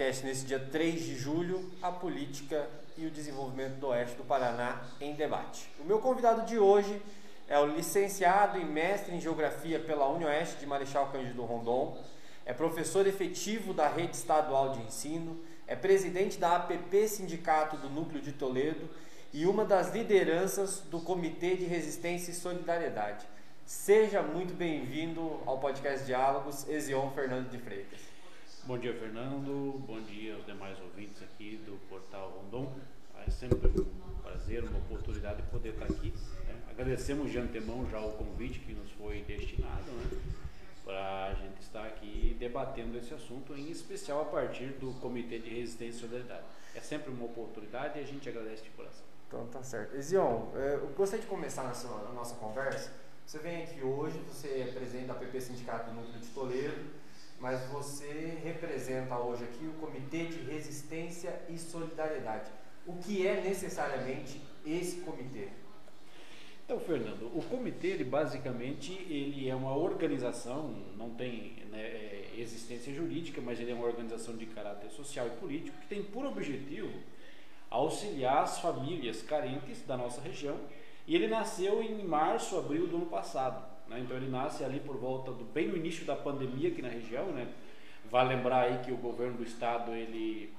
podcast nesse dia 3 de julho, a política e o desenvolvimento do Oeste do Paraná em debate. O meu convidado de hoje é o licenciado e mestre em Geografia pela UniOeste de Marechal Cândido Rondon, é professor efetivo da Rede Estadual de Ensino, é presidente da APP Sindicato do Núcleo de Toledo e uma das lideranças do Comitê de Resistência e Solidariedade. Seja muito bem-vindo ao podcast Diálogos, Ezion Fernando de Freitas. Bom dia, Fernando. Bom dia aos demais ouvintes aqui do Portal Rondon. É sempre um prazer, uma oportunidade de poder estar aqui. Né? Agradecemos de antemão já o convite que nos foi destinado, né? para a gente estar aqui debatendo esse assunto, em especial a partir do Comitê de Resistência e Solidariedade. É sempre uma oportunidade e a gente agradece de coração. Então tá certo. Ezion, é, eu gostaria de começar a nossa conversa você vem aqui hoje, você é presidente da PP Sindicato do Núcleo de Toledo, mas você representa hoje aqui o Comitê de Resistência e Solidariedade. O que é necessariamente esse comitê? Então, Fernando, o comitê, ele, basicamente, ele é uma organização, não tem né, é, existência jurídica, mas ele é uma organização de caráter social e político que tem por objetivo auxiliar as famílias carentes da nossa região e ele nasceu em março, abril do ano passado. Né? Então ele nasce ali por volta do bem no início da pandemia aqui na região. Né? Vale lembrar aí que o governo do estado ele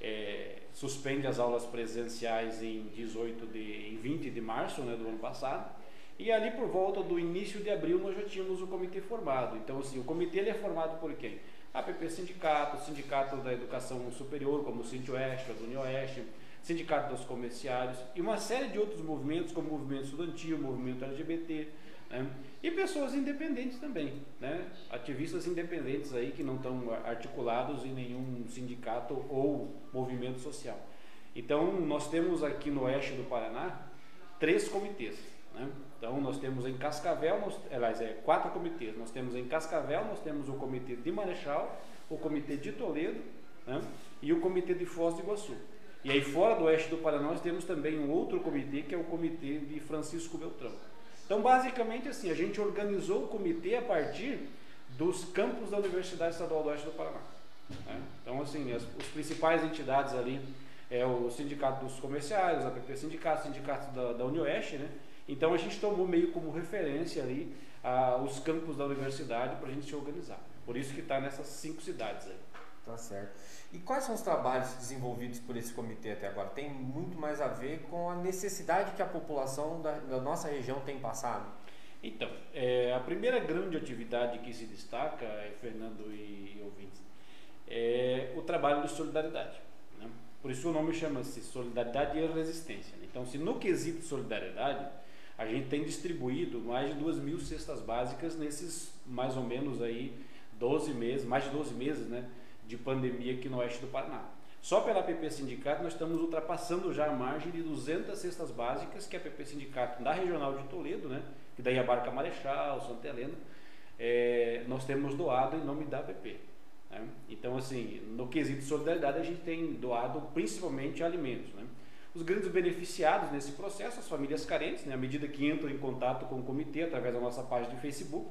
é, suspende as aulas presenciais em 18 de, em 20 de março né, do ano passado. E ali por volta do início de abril nós já tínhamos o comitê formado. Então assim, o comitê ele é formado por quem? APP Sindicato, Sindicato da Educação Superior, como o Cinti Oeste, a Oeste, Sindicato dos Comerciários e uma série de outros movimentos, como o movimento estudantil, o movimento LGBT, né? e pessoas independentes também, né? ativistas independentes aí que não estão articulados em nenhum sindicato ou movimento social. Então, nós temos aqui no oeste do Paraná três comitês. Né? Então, nós temos em Cascavel, nós, aliás, é quatro comitês. Nós temos em Cascavel, nós temos o comitê de Marechal, o comitê de Toledo né? e o comitê de Foz do Iguaçu. E aí fora do oeste do Paraná nós temos também um outro comitê que é o comitê de Francisco Beltrão. Então basicamente assim, a gente organizou o comitê a partir dos campos da Universidade Estadual do Oeste do Paraná. Né? Então assim, as, as principais entidades ali é o Sindicato dos Comerciários, a PP Sindicato, Sindicato da, da Unioeste, né? Então a gente tomou meio como referência ali ah, os campos da universidade para a gente se organizar. Por isso que está nessas cinco cidades aí. Tá certo. E quais são os trabalhos desenvolvidos por esse comitê até agora? Tem muito mais a ver com a necessidade que a população da, da nossa região tem passado? Então, é, a primeira grande atividade que se destaca, é, Fernando e, ouvintes, é o trabalho de solidariedade. Né? Por isso o nome chama-se Solidariedade e Resistência. Né? Então, se no quesito solidariedade, a gente tem distribuído mais de duas mil cestas básicas nesses mais ou menos aí 12 meses, mais de 12 meses, né? De pandemia aqui no oeste do Paraná. Só pela PP Sindicato nós estamos ultrapassando já a margem de 200 cestas básicas que a PP Sindicato da Regional de Toledo, né, que daí abarca Marechal, Santa Helena, é, nós temos doado em nome da PP. Né? Então, assim, no quesito de solidariedade a gente tem doado principalmente alimentos. Né? Os grandes beneficiados nesse processo, as famílias carentes, né, à medida que entram em contato com o comitê através da nossa página de Facebook,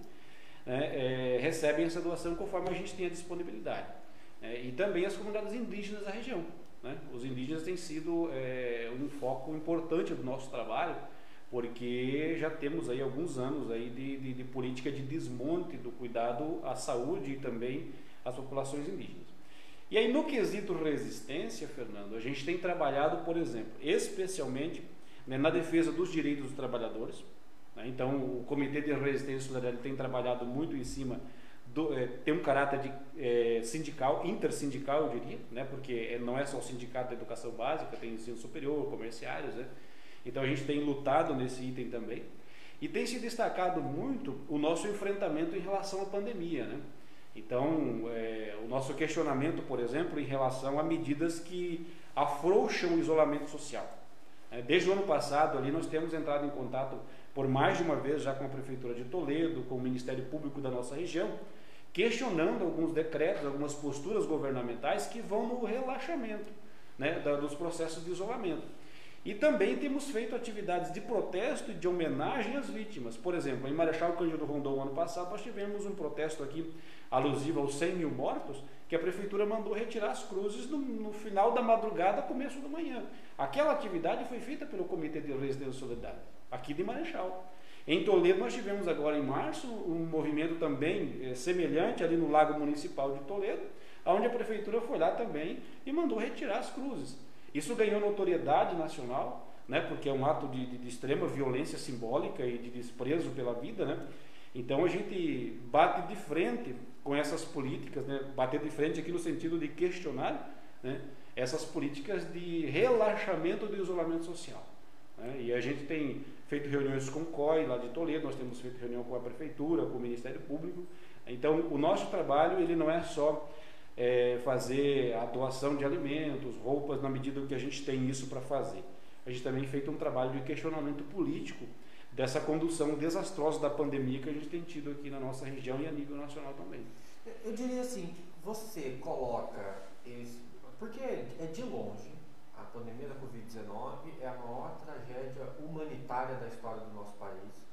né, é, recebem essa doação conforme a gente tem a disponibilidade é, e também as comunidades indígenas da região. Né? Os indígenas têm sido é, um foco importante do nosso trabalho, porque já temos aí alguns anos aí de, de, de, política de desmonte do cuidado à saúde e também às populações indígenas. E aí no quesito resistência, Fernando, a gente tem trabalhado, por exemplo, especialmente né, na defesa dos direitos dos trabalhadores. Né? Então o Comitê de Resistência e Solidariedade tem trabalhado muito em cima do, é, tem um caráter de, é, sindical, intersindical, eu diria, né? porque não é só o sindicato da educação básica, tem ensino superior, comerciários, né? então a gente tem lutado nesse item também. E tem se destacado muito o nosso enfrentamento em relação à pandemia. Né? Então, é, o nosso questionamento, por exemplo, em relação a medidas que afrouxam o isolamento social. É, desde o ano passado, ali, nós temos entrado em contato por mais de uma vez já com a Prefeitura de Toledo, com o Ministério Público da nossa região, questionando alguns decretos, algumas posturas governamentais que vão no relaxamento né, dos processos de isolamento. E também temos feito atividades de protesto e de homenagem às vítimas. Por exemplo, em Marechal Cândido Rondon, ano passado, nós tivemos um protesto aqui alusivo aos 100 mil mortos, que a prefeitura mandou retirar as cruzes no, no final da madrugada, começo da manhã. Aquela atividade foi feita pelo Comitê de Residência Solidária, aqui de Marechal. Em Toledo, nós tivemos agora em março um movimento também é, semelhante ali no Lago Municipal de Toledo, onde a prefeitura foi lá também e mandou retirar as cruzes. Isso ganhou notoriedade nacional, né, porque é um ato de, de, de extrema violência simbólica e de desprezo pela vida. Né? Então a gente bate de frente com essas políticas, né? bater de frente aqui no sentido de questionar né? essas políticas de relaxamento do isolamento social. Né? E a gente tem feito reuniões com o COI lá de Toledo, nós temos feito reunião com a Prefeitura, com o Ministério Público. Então o nosso trabalho ele não é só é, fazer a doação de alimentos, roupas, na medida que a gente tem isso para fazer. A gente também feito um trabalho de questionamento político dessa condução desastrosa da pandemia que a gente tem tido aqui na nossa região e a nível nacional também. Eu diria assim, você coloca porque é de longe, pandemia da Covid-19 é a maior tragédia humanitária da história do nosso país.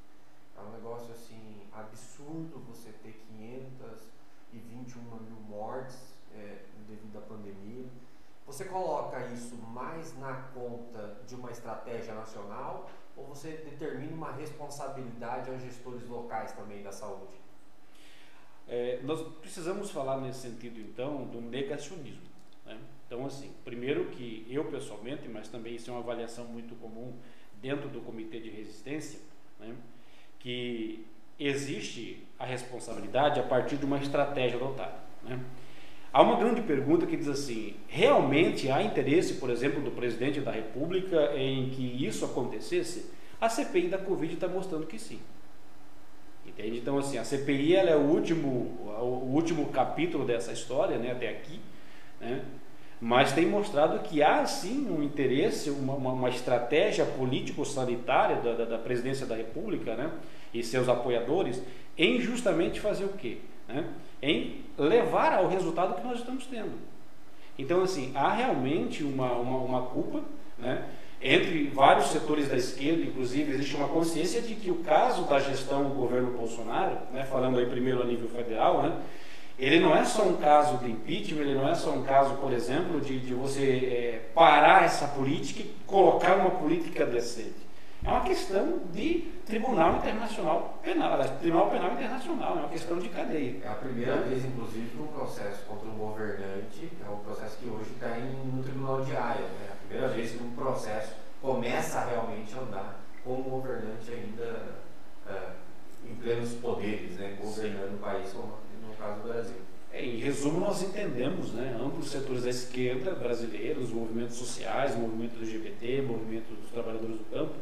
É um negócio assim absurdo você ter 521 mil mortes é, devido à pandemia. Você coloca isso mais na conta de uma estratégia nacional ou você determina uma responsabilidade aos gestores locais também da saúde? É, nós precisamos falar nesse sentido, então, do negacionismo. Né? Então, assim, primeiro que eu pessoalmente, mas também isso é uma avaliação muito comum dentro do comitê de resistência, né? que existe a responsabilidade a partir de uma estratégia adotada. Né? Há uma grande pergunta que diz assim: realmente há interesse, por exemplo, do presidente da República em que isso acontecesse? A CPI da Covid está mostrando que sim. Entende? Então, assim, a CPI ela é o último, o último capítulo dessa história, né, até aqui, né? Mas tem mostrado que há sim um interesse, uma, uma, uma estratégia político-sanitária da, da, da, presidência da República né, e seus apoiadores em justamente fazer o quê? Né? em levar ao resultado que nós estamos tendo. Então, assim, há realmente uma, uma, uma culpa, né? entre vários setores da esquerda, inclusive, existe uma consciência de que o caso da gestão do governo Bolsonaro, né, falando aí primeiro a nível federal, né, ele não é só um caso de impeachment, ele não é só um caso, por exemplo, de, de você é, parar essa política e colocar uma política decente. É uma questão de Tribunal Internacional Penal, Tribunal Penal Internacional, é uma questão de cadeia. É a primeira vez, inclusive, que um processo contra um governante, é um processo que hoje está no Tribunal de Haia, né? É a primeira vez que um processo começa a realmente andar com um governante ainda é, em plenos poderes, né? governando o país, como caso do Brasil. É, em resumo, nós entendemos, né, amplos setores da esquerda brasileira, os movimentos sociais, movimento LGBT, movimento dos trabalhadores do campo,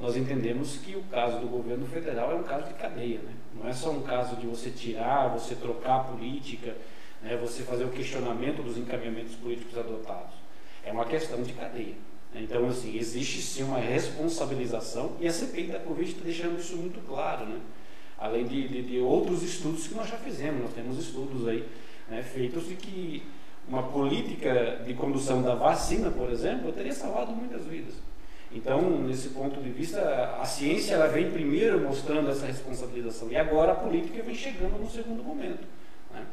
nós entendemos que o caso do governo federal é um caso de cadeia. Né? Não é só um caso de você tirar, você trocar a política, né? você fazer o questionamento dos encaminhamentos políticos adotados. É uma questão de cadeia. Né? Então, assim, existe sim uma responsabilização e a CPI da Covid está deixando isso muito claro. Né? Além de, de, de, outros estudos que nós já fizemos, nós temos estudos aí né, feitos de que uma política de condução da vacina, por exemplo, teria salvado muitas vidas. Então, nesse ponto de vista, a ciência ela vem primeiro mostrando essa responsabilização e agora a política vem chegando no segundo momento. Né?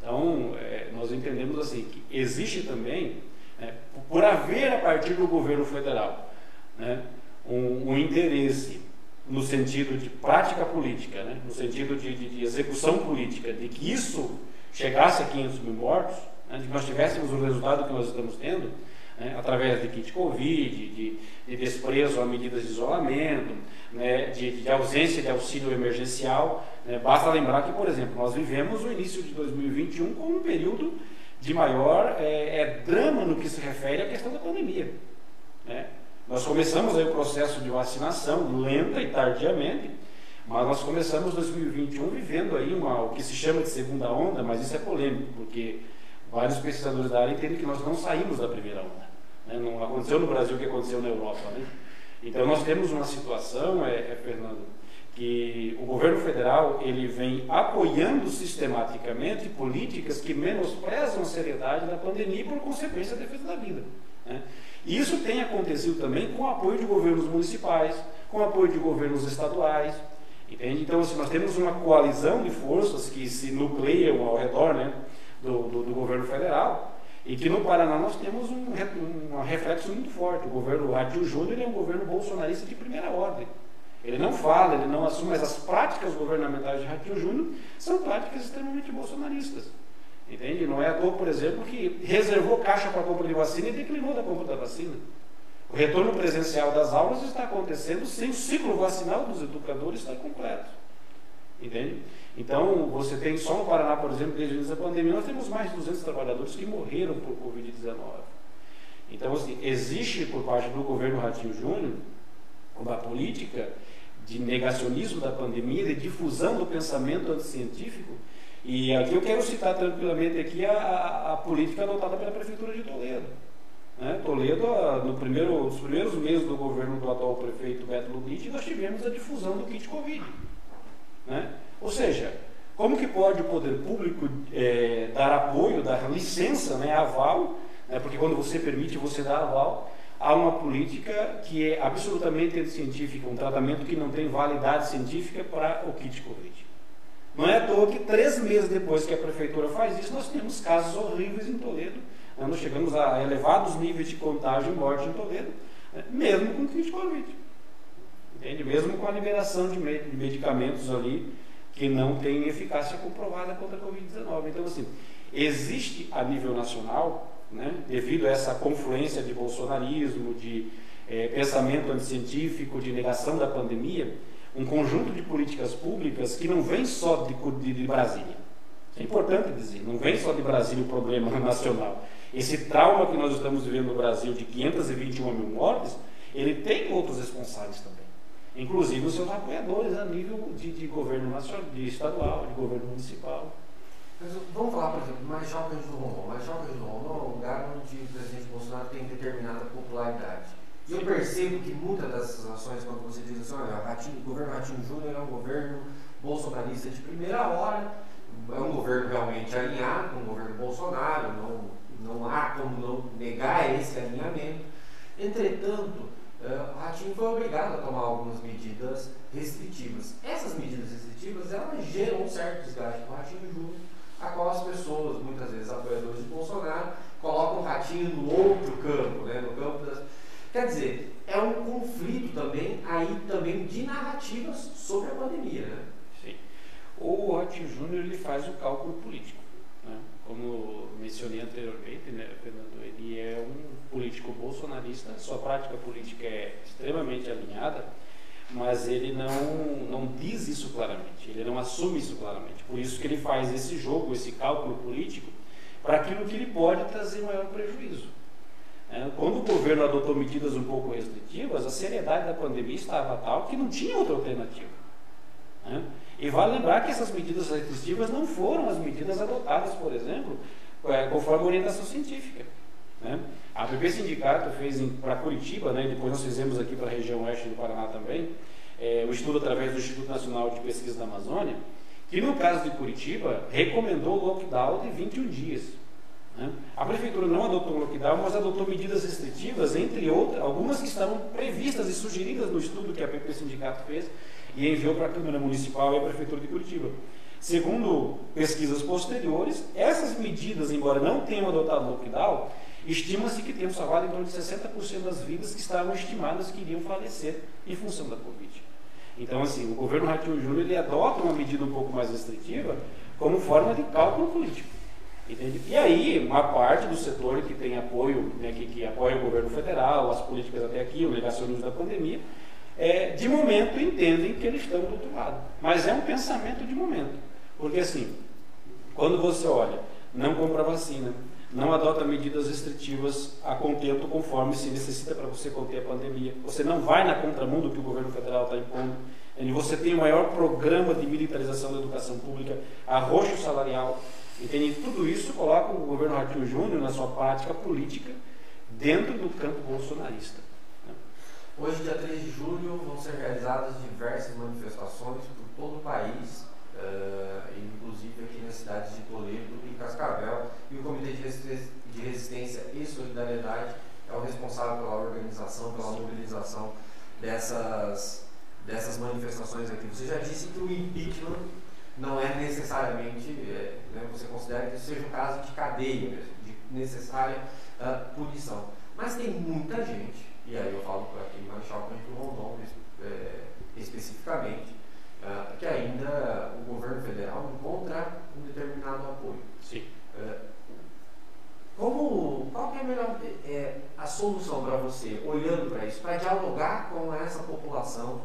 Então, é, nós entendemos assim que existe também, é, por haver a partir do governo federal né, um, um, interesse no sentido de prática política, né, no sentido de, de, de, execução política, de que isso chegasse a 500 mil mortos, né, de que nós tivéssemos o resultado que nós estamos tendo, né, através de kit Covid, de, de desprezo a medidas de isolamento, né, de, ausência de auxílio emergencial. Né, basta lembrar que, por exemplo, nós vivemos o início de 2021 como um período de maior é, é, drama no que se refere à questão da pandemia. Né. Nós começamos aí o processo de vacinação lenta e tardiamente, mas nós começamos 2021 vivendo aí uma, o que se chama de segunda onda, mas isso é polêmico, porque vários pesquisadores da área entendem que nós não saímos da primeira onda. Né? Não aconteceu no Brasil o que aconteceu na Europa. Né? Então nós temos uma situação, é, é, Fernando, que o governo federal ele vem apoiando sistematicamente políticas que menosprezam a seriedade da pandemia e por consequência a defesa da vida. Né? Isso tem acontecido também com o apoio de governos municipais, com o apoio de governos estaduais. Entende? Então, assim, nós temos uma coalizão de forças que se nucleiam ao redor né, do, do, do governo federal e que no Paraná nós temos um, um reflexo muito forte. O governo Ratinho Júnior é um governo bolsonarista de primeira ordem. Ele não fala, ele não assume, mas as práticas governamentais de Ratinho Júnior são práticas extremamente bolsonaristas. Entende? Não é à toa, por exemplo, que reservou caixa para compra de vacina e declinou da compra da vacina. O retorno presencial das aulas está acontecendo sem o ciclo vacinal dos educadores estar completo. Entende? Então, você tem só no Paraná, por exemplo, desde o início da pandemia, nós temos mais de 200 trabalhadores que morreram por Covid-19. Então, assim, existe por parte do governo Ratinho Júnior uma política de negacionismo da pandemia, de difusão do pensamento anticientífico. E aqui eu quero citar tranquilamente aqui a, a, a política adotada pela Prefeitura de Toledo. Né? Toledo, no primeiro, nos primeiros meses do governo do atual prefeito Beto Lubitsch, nós tivemos a difusão do kit Covid. Né? Ou seja, como que pode o poder público é, dar apoio, dar licença, né, aval, né, porque quando você permite, você dá aval, a uma política que é absolutamente anticientífica, um tratamento que não tem validade científica para o kit Covid. Não é à toa que três meses depois que a prefeitura faz isso, nós temos casos horríveis em Toledo. Né? Nós chegamos a elevados níveis de contágio e morte em Toledo, né? mesmo com kit Covid. Entende? Mesmo com a liberação de medicamentos ali que não têm eficácia comprovada contra a Covid-19. Então, assim, existe a nível nacional né, devido a essa confluência de bolsonarismo, de é, pensamento anticientífico, de negação da pandemia, um conjunto de políticas públicas que não vem só de, de, de Brasília. É importante dizer, não vem só de Brasília o problema nacional. Esse trauma que nós estamos vivendo no Brasil de 521 mil mortes, ele tem outros responsáveis também. Inclusive os seus apoiadores a nível de, de governo nacional, de estadual, de governo municipal. Mas vamos falar, por exemplo, Marechal Cândido Rondon. Marechal Cândido Rondon é um lugar onde o presidente Bolsonaro tem determinada popularidade. E eu percebo que muitas dessas ações, quando você diz assim, olha, Ratinho, o governo Ratinho Júnior é um governo bolsonarista de primeira hora, é um governo realmente alinhado com o governo Bolsonaro, não, não há como não negar esse alinhamento. Entretanto, uh, o Ratinho foi obrigado a tomar algumas medidas restritivas. Essas medidas restritivas, elas geram um certo desgaste no Ratinho Júnior, a qual as pessoas, muitas vezes apoiadores de Bolsonaro, colocam o ratinho no outro campo, né, no campo das. Quer dizer, é um conflito também aí também de narrativas sobre a pandemia, né? Sim. O Ratinho Júnior ele faz o cálculo político, né? Como mencionei anteriormente, né, Fernando, ele é um político bolsonarista, sua prática política é extremamente alinhada mas ele não, não diz isso claramente, ele não assume isso claramente. Por isso que ele faz esse jogo, esse cálculo político, para aquilo que ele pode trazer maior prejuízo. É, quando o governo adotou medidas um pouco restritivas, a seriedade da pandemia estava tal que não tinha outra alternativa. Né? E vale lembrar que essas medidas restritivas não foram as medidas adotadas, por exemplo, é, conforme a orientação científica. Né? A PP Sindicato fez para Curitiba, né, depois nós fizemos aqui para a região oeste do Paraná também, é, o estudo através do Instituto Nacional de Pesquisa da Amazônia, que no caso de Curitiba recomendou o lockdown de 21 dias. Né? A prefeitura não adotou o lockdown, mas adotou medidas restritivas, entre outras, algumas que estavam previstas e sugeridas no estudo que a PP Sindicato fez e enviou para a Câmara Municipal e a Prefeitura de Curitiba. Segundo pesquisas posteriores, essas medidas, embora não tenham adotado o lockdown, Estima-se que temos salvado em torno de 60% das vidas que estavam estimadas que iriam falecer em função da Covid. Então, assim, o governo Ratinho Júnior ele adota uma medida um pouco mais restritiva como forma de cálculo político. Entende? E aí, uma parte do setor que tem apoio, né, que, que apoia o governo federal, as políticas até aqui, o negacionismo da pandemia, é, de momento entendem que eles estão do outro lado. Mas é um pensamento de momento. Porque, assim, quando você olha, não compra vacina, não adota medidas restritivas a contento conforme se necessita para você conter a pandemia. Você não vai na contramão do que o governo federal está impondo. Você tem o maior programa de militarização da educação pública, arroxo salarial. Entende? Tudo isso coloca o governo Ratinho Júnior na sua prática política dentro do campo bolsonarista. Hoje, dia 3 de julho, vão ser realizadas diversas manifestações por todo o país, uh, inclusive aqui nas cidades de Toledo e Cascavel, e o Comitê de Resistência e Solidariedade é o responsável pela organização, pela mobilização dessas, dessas manifestações aqui. Você já disse que o impeachment não é necessariamente, é, né, você considera que seja um caso de cadeia mesmo, de necessária uh, punição. Mas tem muita gente, e aí eu falo para aqui Marechal Cândido Rondon é, especificamente, uh, que ainda o governo federal encontra um determinado apoio. Sim. Uh, como, qual é a melhor é, a solução para você, olhando para isso, para dialogar com essa população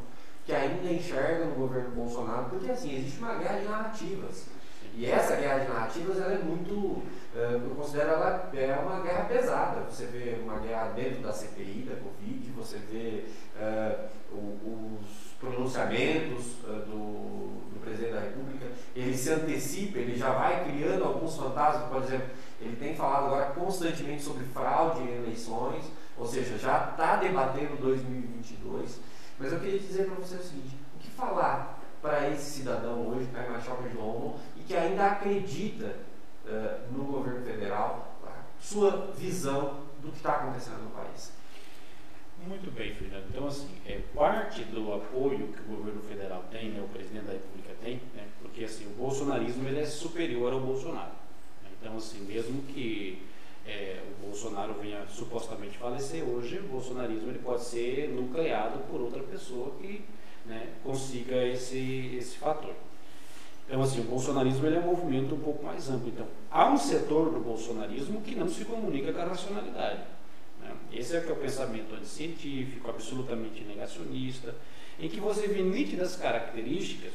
que ainda enxerga no governo Bolsonaro? Porque assim, existe uma guerra de narrativas. E essa guerra de narrativas ela é muito, é, eu considero ela é uma guerra pesada. Você vê uma guerra dentro da CPI, da Covid, você vê uh, os pronunciamentos uh, do, do presidente da República, ele se antecipa, ele já vai criando alguns fantasmas, por exemplo ele tem falado agora constantemente sobre fraude em eleições, ou seja, já está debatendo 2022. Mas eu queria dizer para você o seguinte: o que falar para esse cidadão hoje, para a Machoca de London, e que ainda acredita uh, no governo federal, sua visão do que está acontecendo no país? Muito bem, Fernando. Então, assim, é parte do apoio que o governo federal tem, né, o presidente da República tem, né, porque assim, o bolsonarismo ele é superior ao Bolsonaro. Então, assim, mesmo que é, o Bolsonaro venha supostamente falecer hoje, o bolsonarismo ele pode ser nucleado por outra pessoa que né, consiga esse, esse fator. Então, assim, o bolsonarismo ele é um movimento um pouco mais amplo. Então, há um setor do bolsonarismo que não se comunica com a racionalidade. Né? Esse é, que é o pensamento anticientífico, absolutamente negacionista, em que você vê nítidas características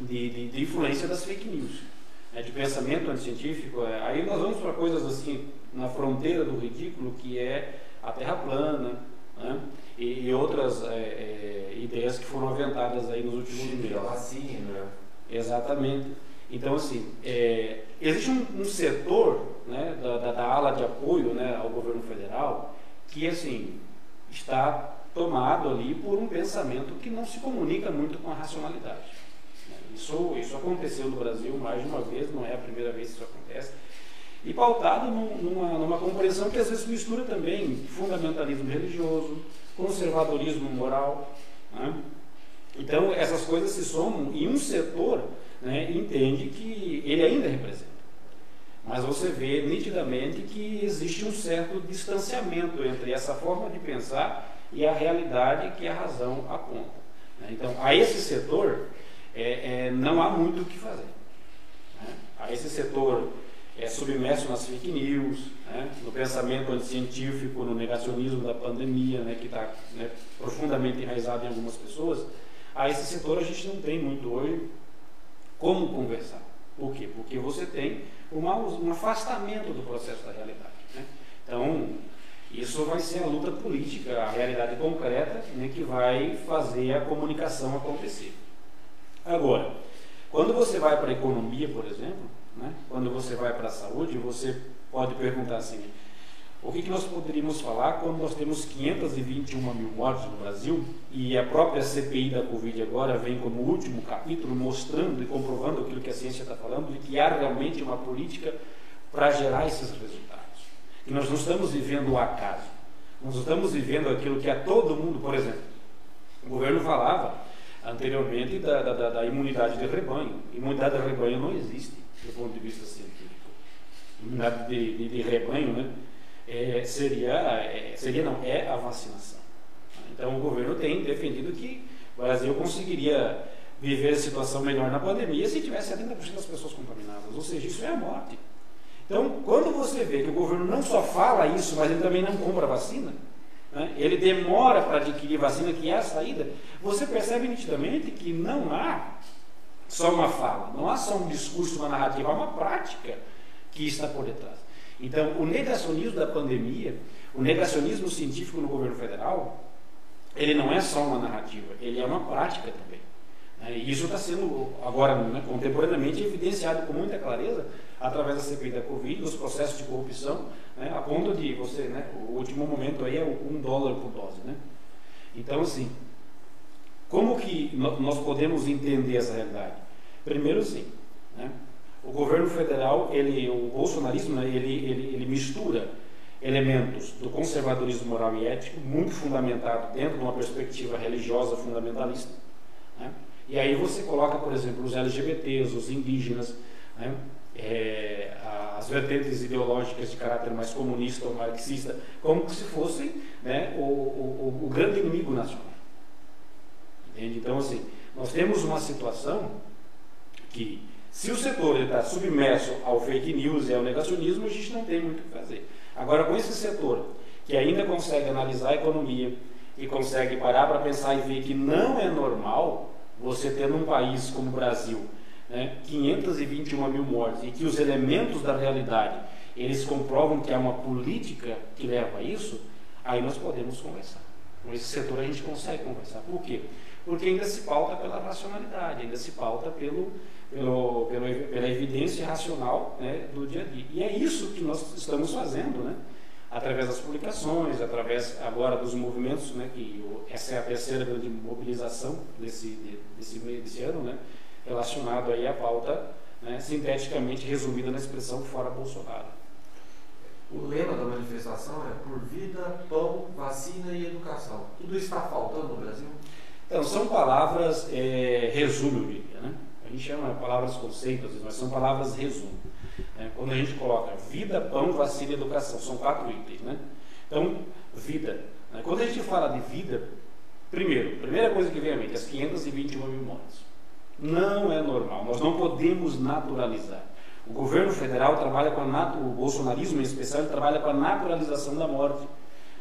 de, de, de influência das fake news é, de pensamento anticientífico, é, aí nós vamos para coisas assim, na fronteira do ridículo, que é a Terra plana, né? e, e, outras é, é ideias que foram aventadas aí nos últimos meses. Vacina. Exatamente. Então, assim, é, existe um, um setor né, da, da, da, ala de apoio né, ao governo federal que, assim, está tomado ali por um pensamento que não se comunica muito com a racionalidade. Isso, isso aconteceu no Brasil mais de uma vez, não é a primeira vez que isso acontece. E pautado numa, numa compreensão que às vezes mistura também fundamentalismo religioso, conservadorismo moral. Né? Então, essas coisas se somam e um setor né, entende que ele ainda representa. Mas você vê nitidamente que existe um certo distanciamento entre essa forma de pensar e a realidade que a razão aponta. Né? Então, a esse setor, é, é, não há muito o que fazer. Né? Esse setor é submerso nas fake news, né? no pensamento anticientífico, no negacionismo da pandemia, né? que está né, profundamente enraizado em algumas pessoas, a esse setor a gente não tem muito hoje como conversar. Por quê? Porque você tem uma, um afastamento do processo da realidade. Né? Então, isso vai ser a luta política, a realidade concreta né, que vai fazer a comunicação acontecer. Agora, quando você vai para a economia, por exemplo, né, quando você vai para a saúde, você pode perguntar assim: o que, que nós poderíamos falar quando nós temos 521 mil mortes no Brasil e a própria CPI da Covid agora vem como último capítulo mostrando e comprovando aquilo que a ciência está falando, de que há realmente uma política para gerar esses resultados. Que nós não estamos vivendo o acaso, nós estamos vivendo aquilo que a todo mundo, por exemplo, o governo falava anteriormente da, da, da, imunidade de rebanho. Imunidade de rebanho não existe do ponto de vista científico. Imunidade de, de, de rebanho né, é, seria, é, seria, não, é a vacinação. Então o governo tem defendido que o Brasil conseguiria viver a situação melhor na pandemia se tivesse 70% das pessoas contaminadas. Ou seja, isso é a morte. Então, quando você vê que o governo não só fala isso, mas ele também não compra vacina, né, ele demora para adquirir vacina, que é a saída, você percebe nitidamente que não há só uma fala, não há só um discurso, uma narrativa, há uma prática que está por detrás. Então, o negacionismo da pandemia, o negacionismo científico no governo federal, ele não é só uma narrativa, ele é uma prática também. Né? E isso está sendo agora, né, contemporaneamente, evidenciado com muita clareza através da CPI da Covid, dos processos de corrupção, né, a ponto de você, né, o último momento aí é um dólar por dose. Né? Então, assim, como que nós podemos entender essa realidade? Primeiro, sim, né, o governo federal, ele, o bolsonarismo, né, ele, ele, ele mistura elementos do conservadorismo moral e ético, muito fundamentado dentro de uma perspectiva religiosa fundamentalista, E aí você coloca, por exemplo, os LGBTs, os indígenas, né? é, as vertentes ideológicas de caráter mais comunista ou marxista, como se fossem né, o, o, o grande inimigo nacional. Entende? Então, assim, nós temos uma situação que, se o setor está submerso ao fake news e ao negacionismo, a gente não tem muito o que fazer. Agora, com esse setor que ainda consegue analisar a economia e consegue parar para pensar e ver que não é normal você ter num país como o Brasil né, 521 mil mortes e que os elementos da realidade eles comprovam que há uma política que leva a isso, aí nós podemos conversar. Com esse setor a gente consegue conversar. Por quê? Porque ainda se pauta pela racionalidade, ainda se pauta pelo, pelo, pelo pela evidência racional né, do dia a dia. E é isso que nós estamos fazendo, né? Através das publicações, através agora dos movimentos, né, que essa é a terceira grande mobilização desse, desse, desse ano, né, relacionado aí à pauta né, sinteticamente resumida na expressão fora Bolsonaro. O lema da manifestação é por vida, pão, vacina e educação. Tudo está faltando no Brasil? Então, são palavras é, resumo, eu diria. Né? A gente chama palavras conceitos, mas são palavras resumo. Né? Quando a gente coloca vida, pão, vacina e educação, são quatro itens. Né? Então, vida. Né? Quando a gente fala de vida, primeiro, primeira coisa que vem à mente, as 521 mil mortes. Não é normal, nós não podemos naturalizar. O governo federal trabalha com a o bolsonarismo em especial, trabalha com a naturalização da morte.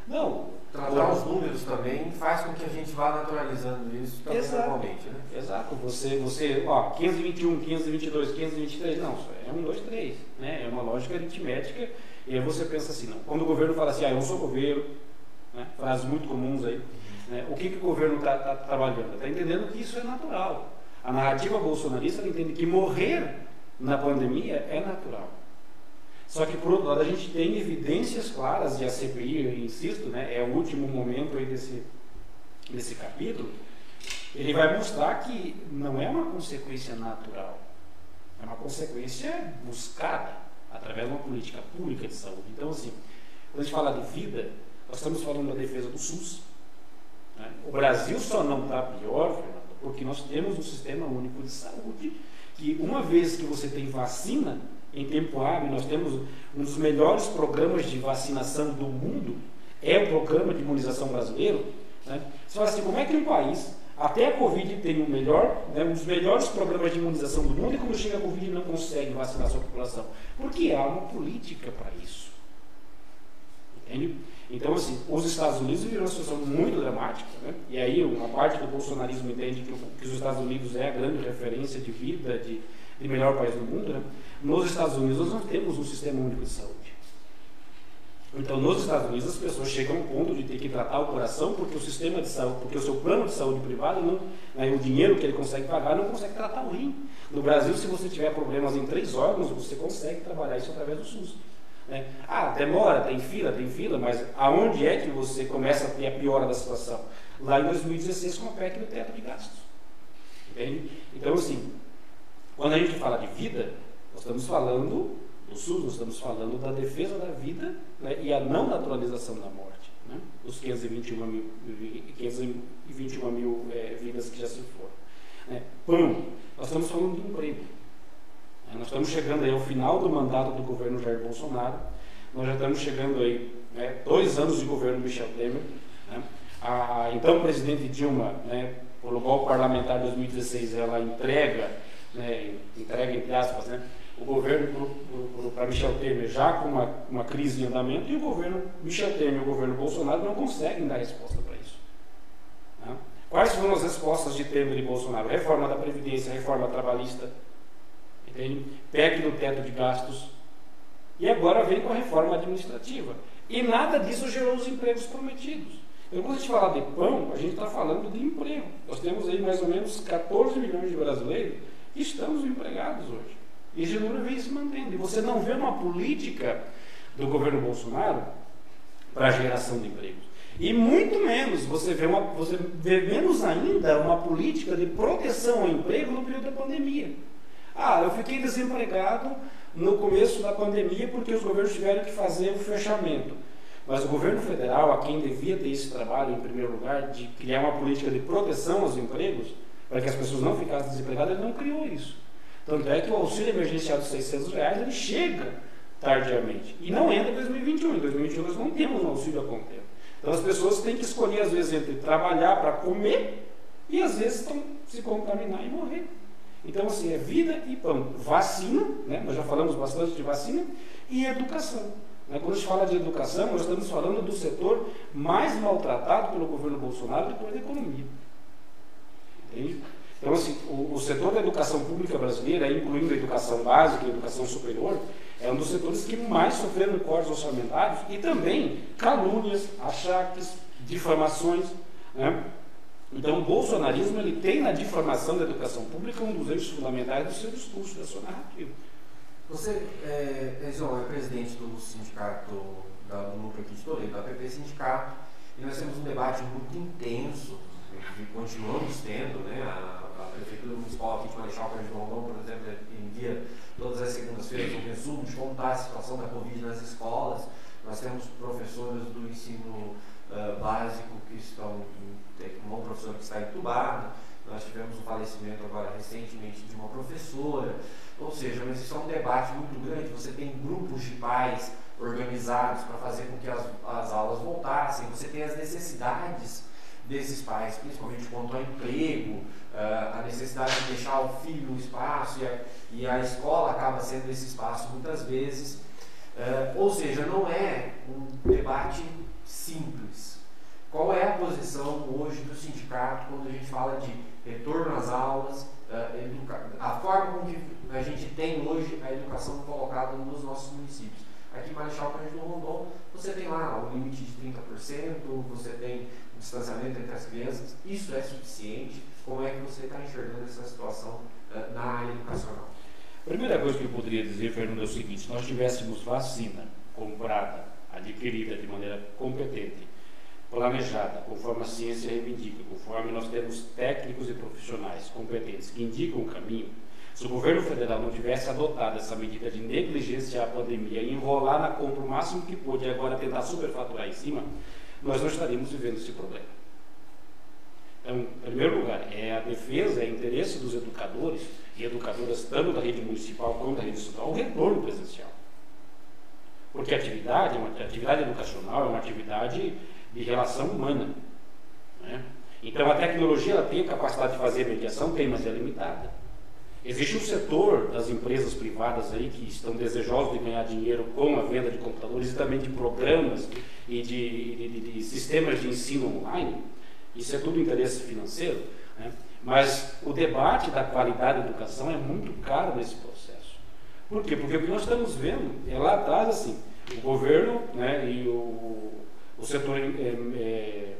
Não. Tratar os números também faz com que a gente vá naturalizando isso também Exato. normalmente, né? Exato. Você, você, ó, 521, 522, 523, não, é um, dois, três, né? É uma lógica aritmética. E aí você pensa assim, não. Quando o governo fala assim, ah, eu sou governo, né? frases muito comuns aí, né? o que, que o governo está tá trabalhando? Está entendendo que isso é natural. A narrativa bolsonarista entende que morrer na pandemia é natural. Só que, por outro lado, a gente tem evidências claras, e a CPI, eu insisto, né, é o último momento aí desse, desse capítulo, ele vai mostrar que não é uma consequência natural, é uma consequência buscada através de uma política pública de saúde. Então, assim, quando a gente fala de vida, nós estamos falando da defesa do SUS. Né? O Brasil só não está pior, Fernando, porque nós temos um sistema único de saúde que, uma vez que você tem vacina, em tempo hábil, nós temos um dos melhores programas de vacinação do mundo, é o programa de imunização brasileiro. Né? Você fala assim, como é que um país, até a Covid tem o melhor, né, um dos melhores programas de imunização do mundo, e quando chega a Covid não consegue vacinar a sua população? Porque há uma política para isso. Entende? Então, assim, os Estados Unidos viram uma situação muito dramática, né? e aí uma parte do bolsonarismo entende que, que os Estados Unidos é a grande referência de vida, de, de melhor país do mundo, né? Nos Estados Unidos nós não temos um sistema único de saúde. Então, nos Estados Unidos as pessoas chegam ao ponto de ter que tratar o coração porque o sistema de saúde, porque o seu plano de saúde privado, não, né, o dinheiro que ele consegue pagar, não consegue tratar o rim. No Brasil, se você tiver problemas em três órgãos, você consegue trabalhar isso através do SUS. Né? Ah, demora, tem fila, tem fila, mas aonde é que você começa a ter a piora da situação? Lá em 2016 com a PEC do teto de gastos. Entende? Então, assim, quando a gente fala de vida, nós estamos falando do SUS, nós estamos falando da defesa da vida né, e a não naturalização da morte. Né, os 521 mil, 521 mil é, vidas que já se foram. Né. Nós estamos falando de emprego. Né, nós estamos chegando aí ao final do mandato do governo Jair Bolsonaro. Nós já estamos chegando aí, né, dois anos de governo Michel Temer. Né, a então presidente Dilma, né, pelo golpe parlamentar de 2016, ela entrega, né, entrega entre aspas, né, o governo para Michel Temer já com uma, uma crise em andamento e o governo Michel Temer e o governo Bolsonaro não conseguem dar resposta para isso. Né? Quais foram as respostas de Temer e Bolsonaro? Reforma da Previdência, reforma trabalhista, entende? PEC do teto de gastos e agora vem com a reforma administrativa. E nada disso gerou os empregos prometidos. Então, quando a gente fala de pão, a gente está falando de emprego. Nós temos aí mais ou menos 14 milhões de brasileiros estamos empregados hoje. E esse número vem se mantendo. E você não vê uma política do governo Bolsonaro para a geração de empregos. E muito menos, você vê, uma, você vê menos ainda uma política de proteção ao emprego no período da pandemia. Ah, eu fiquei desempregado no começo da pandemia porque os governos tiveram que fazer o fechamento. Mas o governo federal, a quem devia ter esse trabalho, em primeiro lugar, de criar uma política de proteção aos empregos, para que as pessoas não ficassem desempregadas, ele não criou isso. Tanto é que o auxílio emergencial de 600 reais ele chega tardiamente. E não entra em 2021. Em 2021 nós não temos um auxílio a contempo. Então as pessoas têm que escolher, às vezes, entre trabalhar para comer e às vezes estão se contaminar e morrer. Então, assim, é vida e pão. Vacina, né? nós já falamos bastante de vacina, e educação. Né? Quando a gente fala de educação, nós estamos falando do setor mais maltratado pelo governo Bolsonaro depois da economia. Entende? Então, assim, o, o, setor da educação pública brasileira, incluindo a educação básica e a educação superior, é um dos setores que mais sofreram cortes orçamentários e também calúnias, achaques, difamações. Né? Então, o bolsonarismo ele tem na difamação da educação pública um dos eixos fundamentais do seu discurso, da sua narrativa. Você é, é, presidente do sindicato da, do núcleo aqui de Toledo, da PP Sindicato, e nós temos um debate muito intenso, e continuamos tendo, né, a, a Prefeitura Municipal aqui de Marechal Cândido Rondon, por exemplo, envia todas as segundas-feiras um resumo de como está a situação da Covid nas escolas. Nós temos professores do ensino uh, básico que estão, tem um professor que está entubado, nós tivemos um falecimento agora recentemente de uma professora, ou seja, mas isso é um debate muito grande, você tem grupos de pais organizados para fazer com que as, as aulas voltassem, você tem as necessidades desses pais, principalmente quanto ao emprego, uh, a necessidade de deixar o filho no espaço e a, e a escola acaba sendo esse espaço muitas vezes. Uh, ou seja, não é um debate simples. Qual é a posição hoje do sindicato quando a gente fala de retorno às aulas, uh, a forma como a gente tem hoje a educação colocada nos nossos municípios? Aqui em Marechal Cândido Rondon, você tem lá o limite de 30%, você tem o distanciamento entre as crianças. Isso é suficiente? Como é que você está enxergando essa situação uh, na área educacional? A primeira coisa que eu poderia dizer, Fernando, é o seguinte: se nós tivéssemos vacina comprada, adquirida de maneira competente, planejada, conforme a ciência reivindica, conforme nós temos técnicos e profissionais competentes que indicam o caminho, se o governo federal não tivesse adotado essa medida de negligência à pandemia e enrolar na compra o máximo que pôde e agora tentar superfaturar em cima, nós não estaríamos vivendo esse problema. Então, em primeiro lugar, é a defesa, é interesse dos educadores e educadoras, tanto da rede municipal quanto da rede estadual, o retorno presencial. Porque a atividade, uma, a atividade educacional é uma atividade de relação humana. Né? Então, a tecnologia ela tem a capacidade de fazer mediação, tem, mas é limitada. Existe um setor das empresas privadas aí que estão desejosos de ganhar dinheiro com a venda de computadores e também de programas e de, de, de, de sistemas de ensino online. Isso é tudo interesse financeiro. Né? Mas o debate da qualidade da educação é muito caro nesse processo. Por quê? Porque o que nós estamos vendo é lá atrás, assim, o governo né, e o, o setor é, é,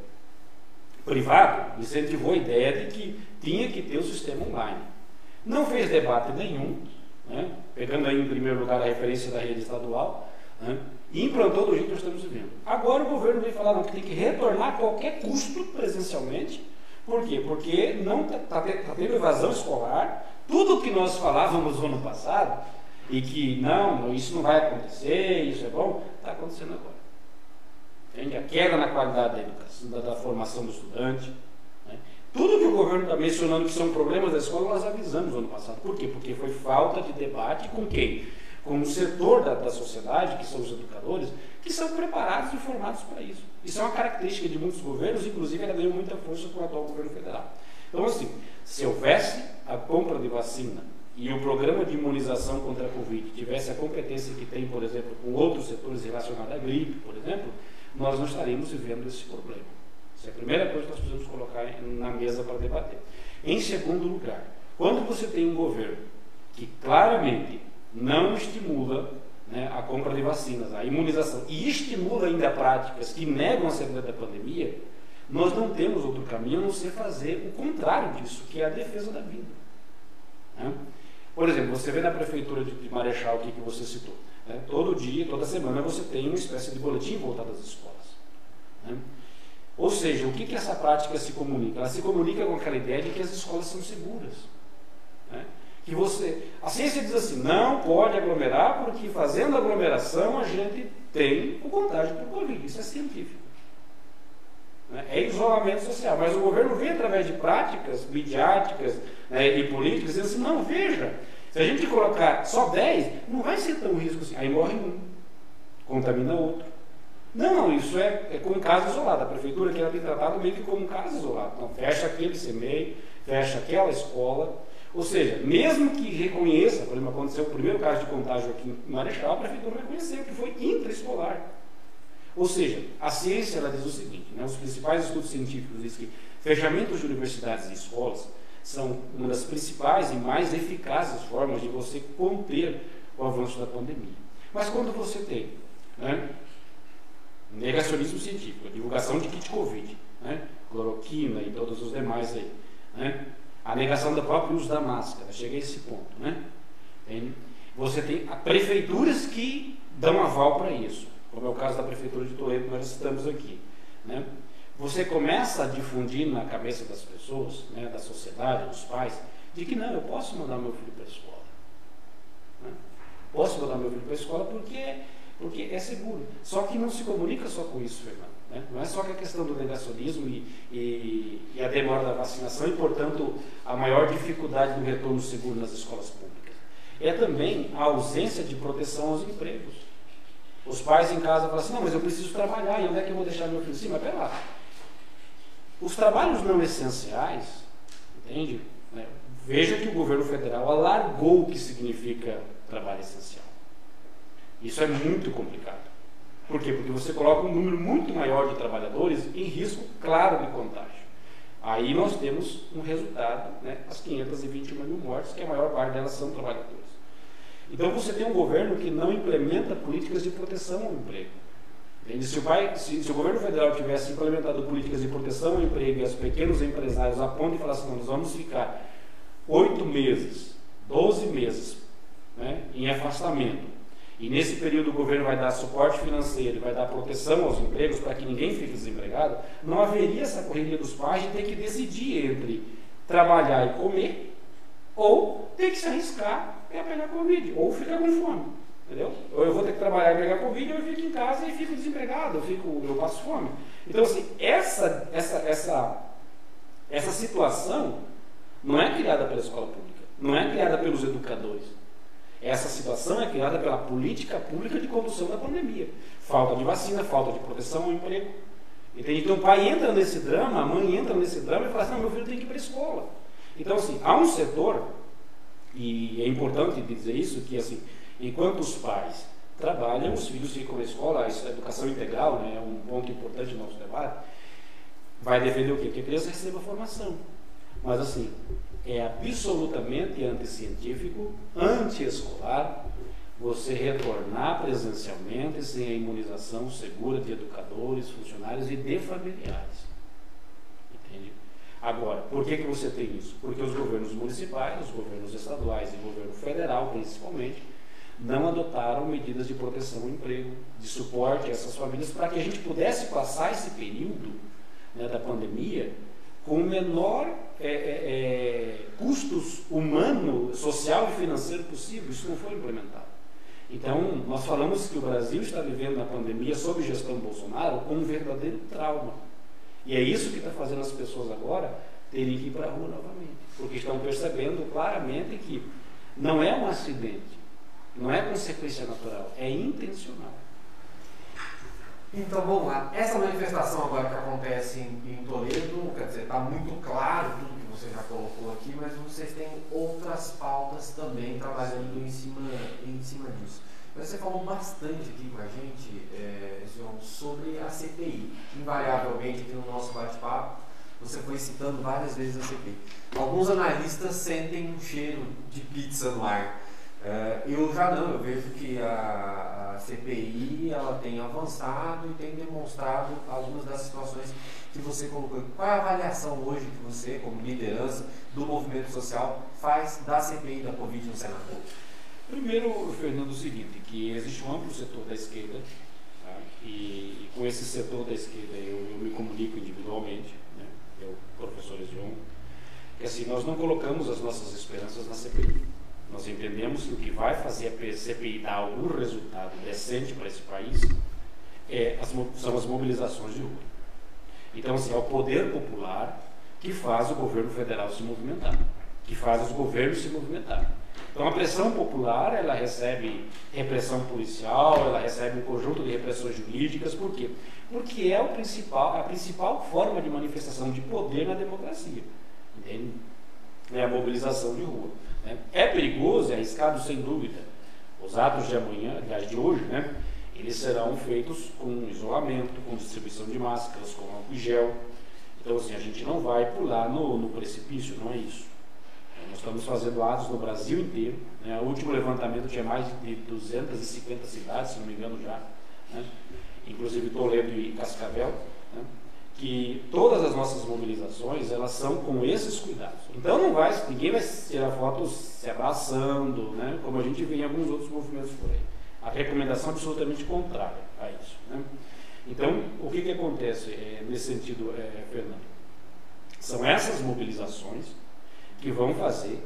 privado incentivou a ideia de que tinha que ter o sistema online. Não fez debate nenhum, né? pegando aí em primeiro lugar a referência da rede estadual, né? e implantou do jeito que nós estamos vivendo. Agora o governo vem falar não, que tem que retornar a qualquer custo presencialmente. Por quê? Porque não está tá, tá tendo evasão escolar, tudo que nós falávamos no ano passado, e que não, isso não vai acontecer, isso é bom, está acontecendo agora. Entende? A queda na qualidade da educação, da, da formação do estudante, tudo que o governo está mencionando que são problemas da escola, nós avisamos no ano passado. Por quê? Porque foi falta de debate com quem? Com o setor da, da sociedade, que são os educadores, que são preparados e formados para isso. Isso é uma característica de muitos governos, inclusive ela ganhou muita força com o atual governo federal. Então, assim, se houvesse a compra de vacina e o programa de imunização contra a Covid tivesse a competência que tem, por exemplo, com outros setores relacionados à gripe, por exemplo, nós não estaríamos vivendo esse problema. Essa é a primeira coisa que nós precisamos colocar na mesa para debater. Em segundo lugar, quando você tem um governo que claramente não estimula né, a compra de vacinas, a imunização, e estimula ainda práticas que negam a seriedade da pandemia, nós não temos outro caminho a não ser fazer o contrário disso, que é a defesa da vida. Né? Por exemplo, você vê na prefeitura de Marechal que você citou, né? todo dia, toda semana você tem uma espécie de boletim voltado às escolas. Ou seja, o que, que essa prática se comunica? Ela se comunica com aquela ideia de que as escolas são seguras. Né? Que você, a ciência diz assim, não pode aglomerar porque fazendo aglomeração a gente tem o contágio por Covid. Isso é científico. Né? É isolamento social. Mas o governo vem através de práticas midiáticas né, e políticas, dizendo assim, não, veja, se a gente colocar só 10, não vai ser tão risco assim. Aí morre um, contamina outro. Não, isso é, é como caso isolado. A prefeitura quer tem tratado meio que como um caso isolado. Então, fecha aquele CMEI, fecha aquela escola. Ou seja, mesmo que reconheça, por exemplo, aconteceu o primeiro caso de contágio aqui em Marechal, a prefeitura reconheceu que foi intraescolar. Ou seja, a ciência ela diz o seguinte, né, os principais estudos científicos dizem que fechamentos de universidades e escolas são uma das principais e mais eficazes formas de você conter o avanço da pandemia. Mas quando você tem né, negacionismo científico, divulgação de kit Covid, né, cloroquina e todos os demais aí, né, a negação do próprio uso da máscara, cheguei a esse ponto, né? Você tem prefeituras que dão aval para isso, como é o caso da prefeitura de Toledo nós estamos aqui, né? Você começa a difundir na cabeça das pessoas, né, da sociedade, dos pais, de que não, eu posso mandar meu filho para a escola. Né? Posso mandar meu filho para a escola porque, porque é seguro. Só que não se comunica só com isso, Fernando. Né? Não é só que a questão do negacionismo e, e, e, a demora da vacinação e, portanto, a maior dificuldade do retorno seguro nas escolas públicas. É também a ausência de proteção aos empregos. Os pais em casa falam assim, não, mas eu preciso trabalhar, e onde é que eu vou deixar meu filho? Sim, mas pera lá. Os trabalhos não essenciais, entende? Né? Veja que o governo federal alargou o que significa trabalho essencial. Isso é muito complicado. Por quê? Porque você coloca um número muito maior de trabalhadores em risco claro de contágio. Aí nós temos um resultado, né, as 520 mil mortes, que a maior parte delas são trabalhadores. Então você tem um governo que não implementa políticas de proteção ao emprego. Se o, pai, se, se o, governo federal tivesse implementado políticas de proteção ao emprego e aos pequenos empresários a ponto de falar assim, nós vamos ficar oito meses, doze meses né, em afastamento, e nesse período o governo vai dar suporte financeiro, vai dar proteção aos empregos para que ninguém fique desempregado, não haveria essa correria dos pais de ter que decidir entre trabalhar e comer ou ter que se arriscar a pegar Covid, ou ficar com fome. Entendeu? Ou eu vou ter que trabalhar e pegar Covid, ou eu fico em casa e fico desempregado, eu, fico, eu passo fome. Então, assim, essa, essa, essa, essa situação não é criada pela escola pública, não é criada pelos educadores essa situação é criada pela política pública de condução da pandemia. Falta de vacina, falta de proteção ao emprego. Entende? Então o pai entra nesse drama, a mãe entra nesse drama e fala assim, não, meu filho tem que ir para a escola. Então, assim, há um setor, e é importante dizer isso, que assim, enquanto os pais trabalham, os filhos ficam na escola, a educação integral né, é um ponto importante no nosso debate, vai defender o quê? Que a criança receba formação. Mas assim, é absolutamente anticientífico, anti-escolar, você retornar presencialmente sem a imunização segura de educadores, funcionários e de familiares. Entende? Agora, por que, que você tem isso? Porque os governos municipais, os governos estaduais e o governo federal, principalmente, não adotaram medidas de proteção ao emprego, de suporte a essas famílias, para que a gente pudesse passar esse período né, da pandemia com o menor é, é, é, custos humano, social e financeiro possível. Isso não foi implementado. Então, nós falamos que o Brasil está vivendo na pandemia, sob gestão Bolsonaro, com um verdadeiro trauma. E é isso que está fazendo as pessoas agora terem que ir para a rua novamente. Porque estão percebendo claramente que não é um acidente, não é consequência natural, é intencional. Então vamos lá. Essa manifestação agora que acontece em, em Toledo, quer dizer, está muito claro tudo que você já colocou aqui, mas vocês têm outras pautas também trabalhando em cima, em cima disso. Você falou bastante aqui com a gente, é, João, sobre a CPI. Invariavelmente aqui no nosso bate-papo, você foi citando várias vezes a CPI. Alguns analistas sentem um cheiro de pizza no ar. É, eu já não, eu vejo que a, a, CPI ela tem avançado e tem demonstrado algumas das situações que você colocou. Qual é a avaliação hoje que você, como liderança do movimento social, faz da CPI da Covid no Senado? Primeiro, Fernando, o seguinte, que existe um amplo setor da esquerda, tá? e, e, com esse setor da esquerda eu, eu me comunico individualmente, né? eu, professor João, que assim, nós não colocamos as nossas esperanças na CPI nós entendemos que o que vai fazer a CPI dar algum resultado decente para esse país é as, são as mobilizações de rua. Então, assim, é o poder popular que faz o governo federal se movimentar, que faz os governos se movimentarem. Então, a pressão popular, ela recebe repressão policial, ela recebe um conjunto de repressões jurídicas, por quê? Porque é o principal, a principal forma de manifestação de poder na democracia, entende? É a mobilização de rua. Né? É perigoso, é arriscado, sem dúvida. Os atos de amanhã, aliás, de hoje, né? Eles serão feitos com isolamento, com distribuição de máscaras, com álcool gel. Então, assim, a gente não vai pular no, no precipício, não é isso. Nós estamos fazendo atos no Brasil inteiro. Né? O último levantamento tinha mais de 250 cidades, se não me engano já. Né? Inclusive Toledo e Cascavel. Que todas as nossas mobilizações, elas são com esses cuidados. Então não vai, ninguém vai tirar fotos se abraçando, né? como a gente vê em alguns outros movimentos por aí. A recomendação é absolutamente contrária a isso. Né? Então, o que, que acontece é, nesse sentido, é, Fernando? São essas mobilizações que vão fazer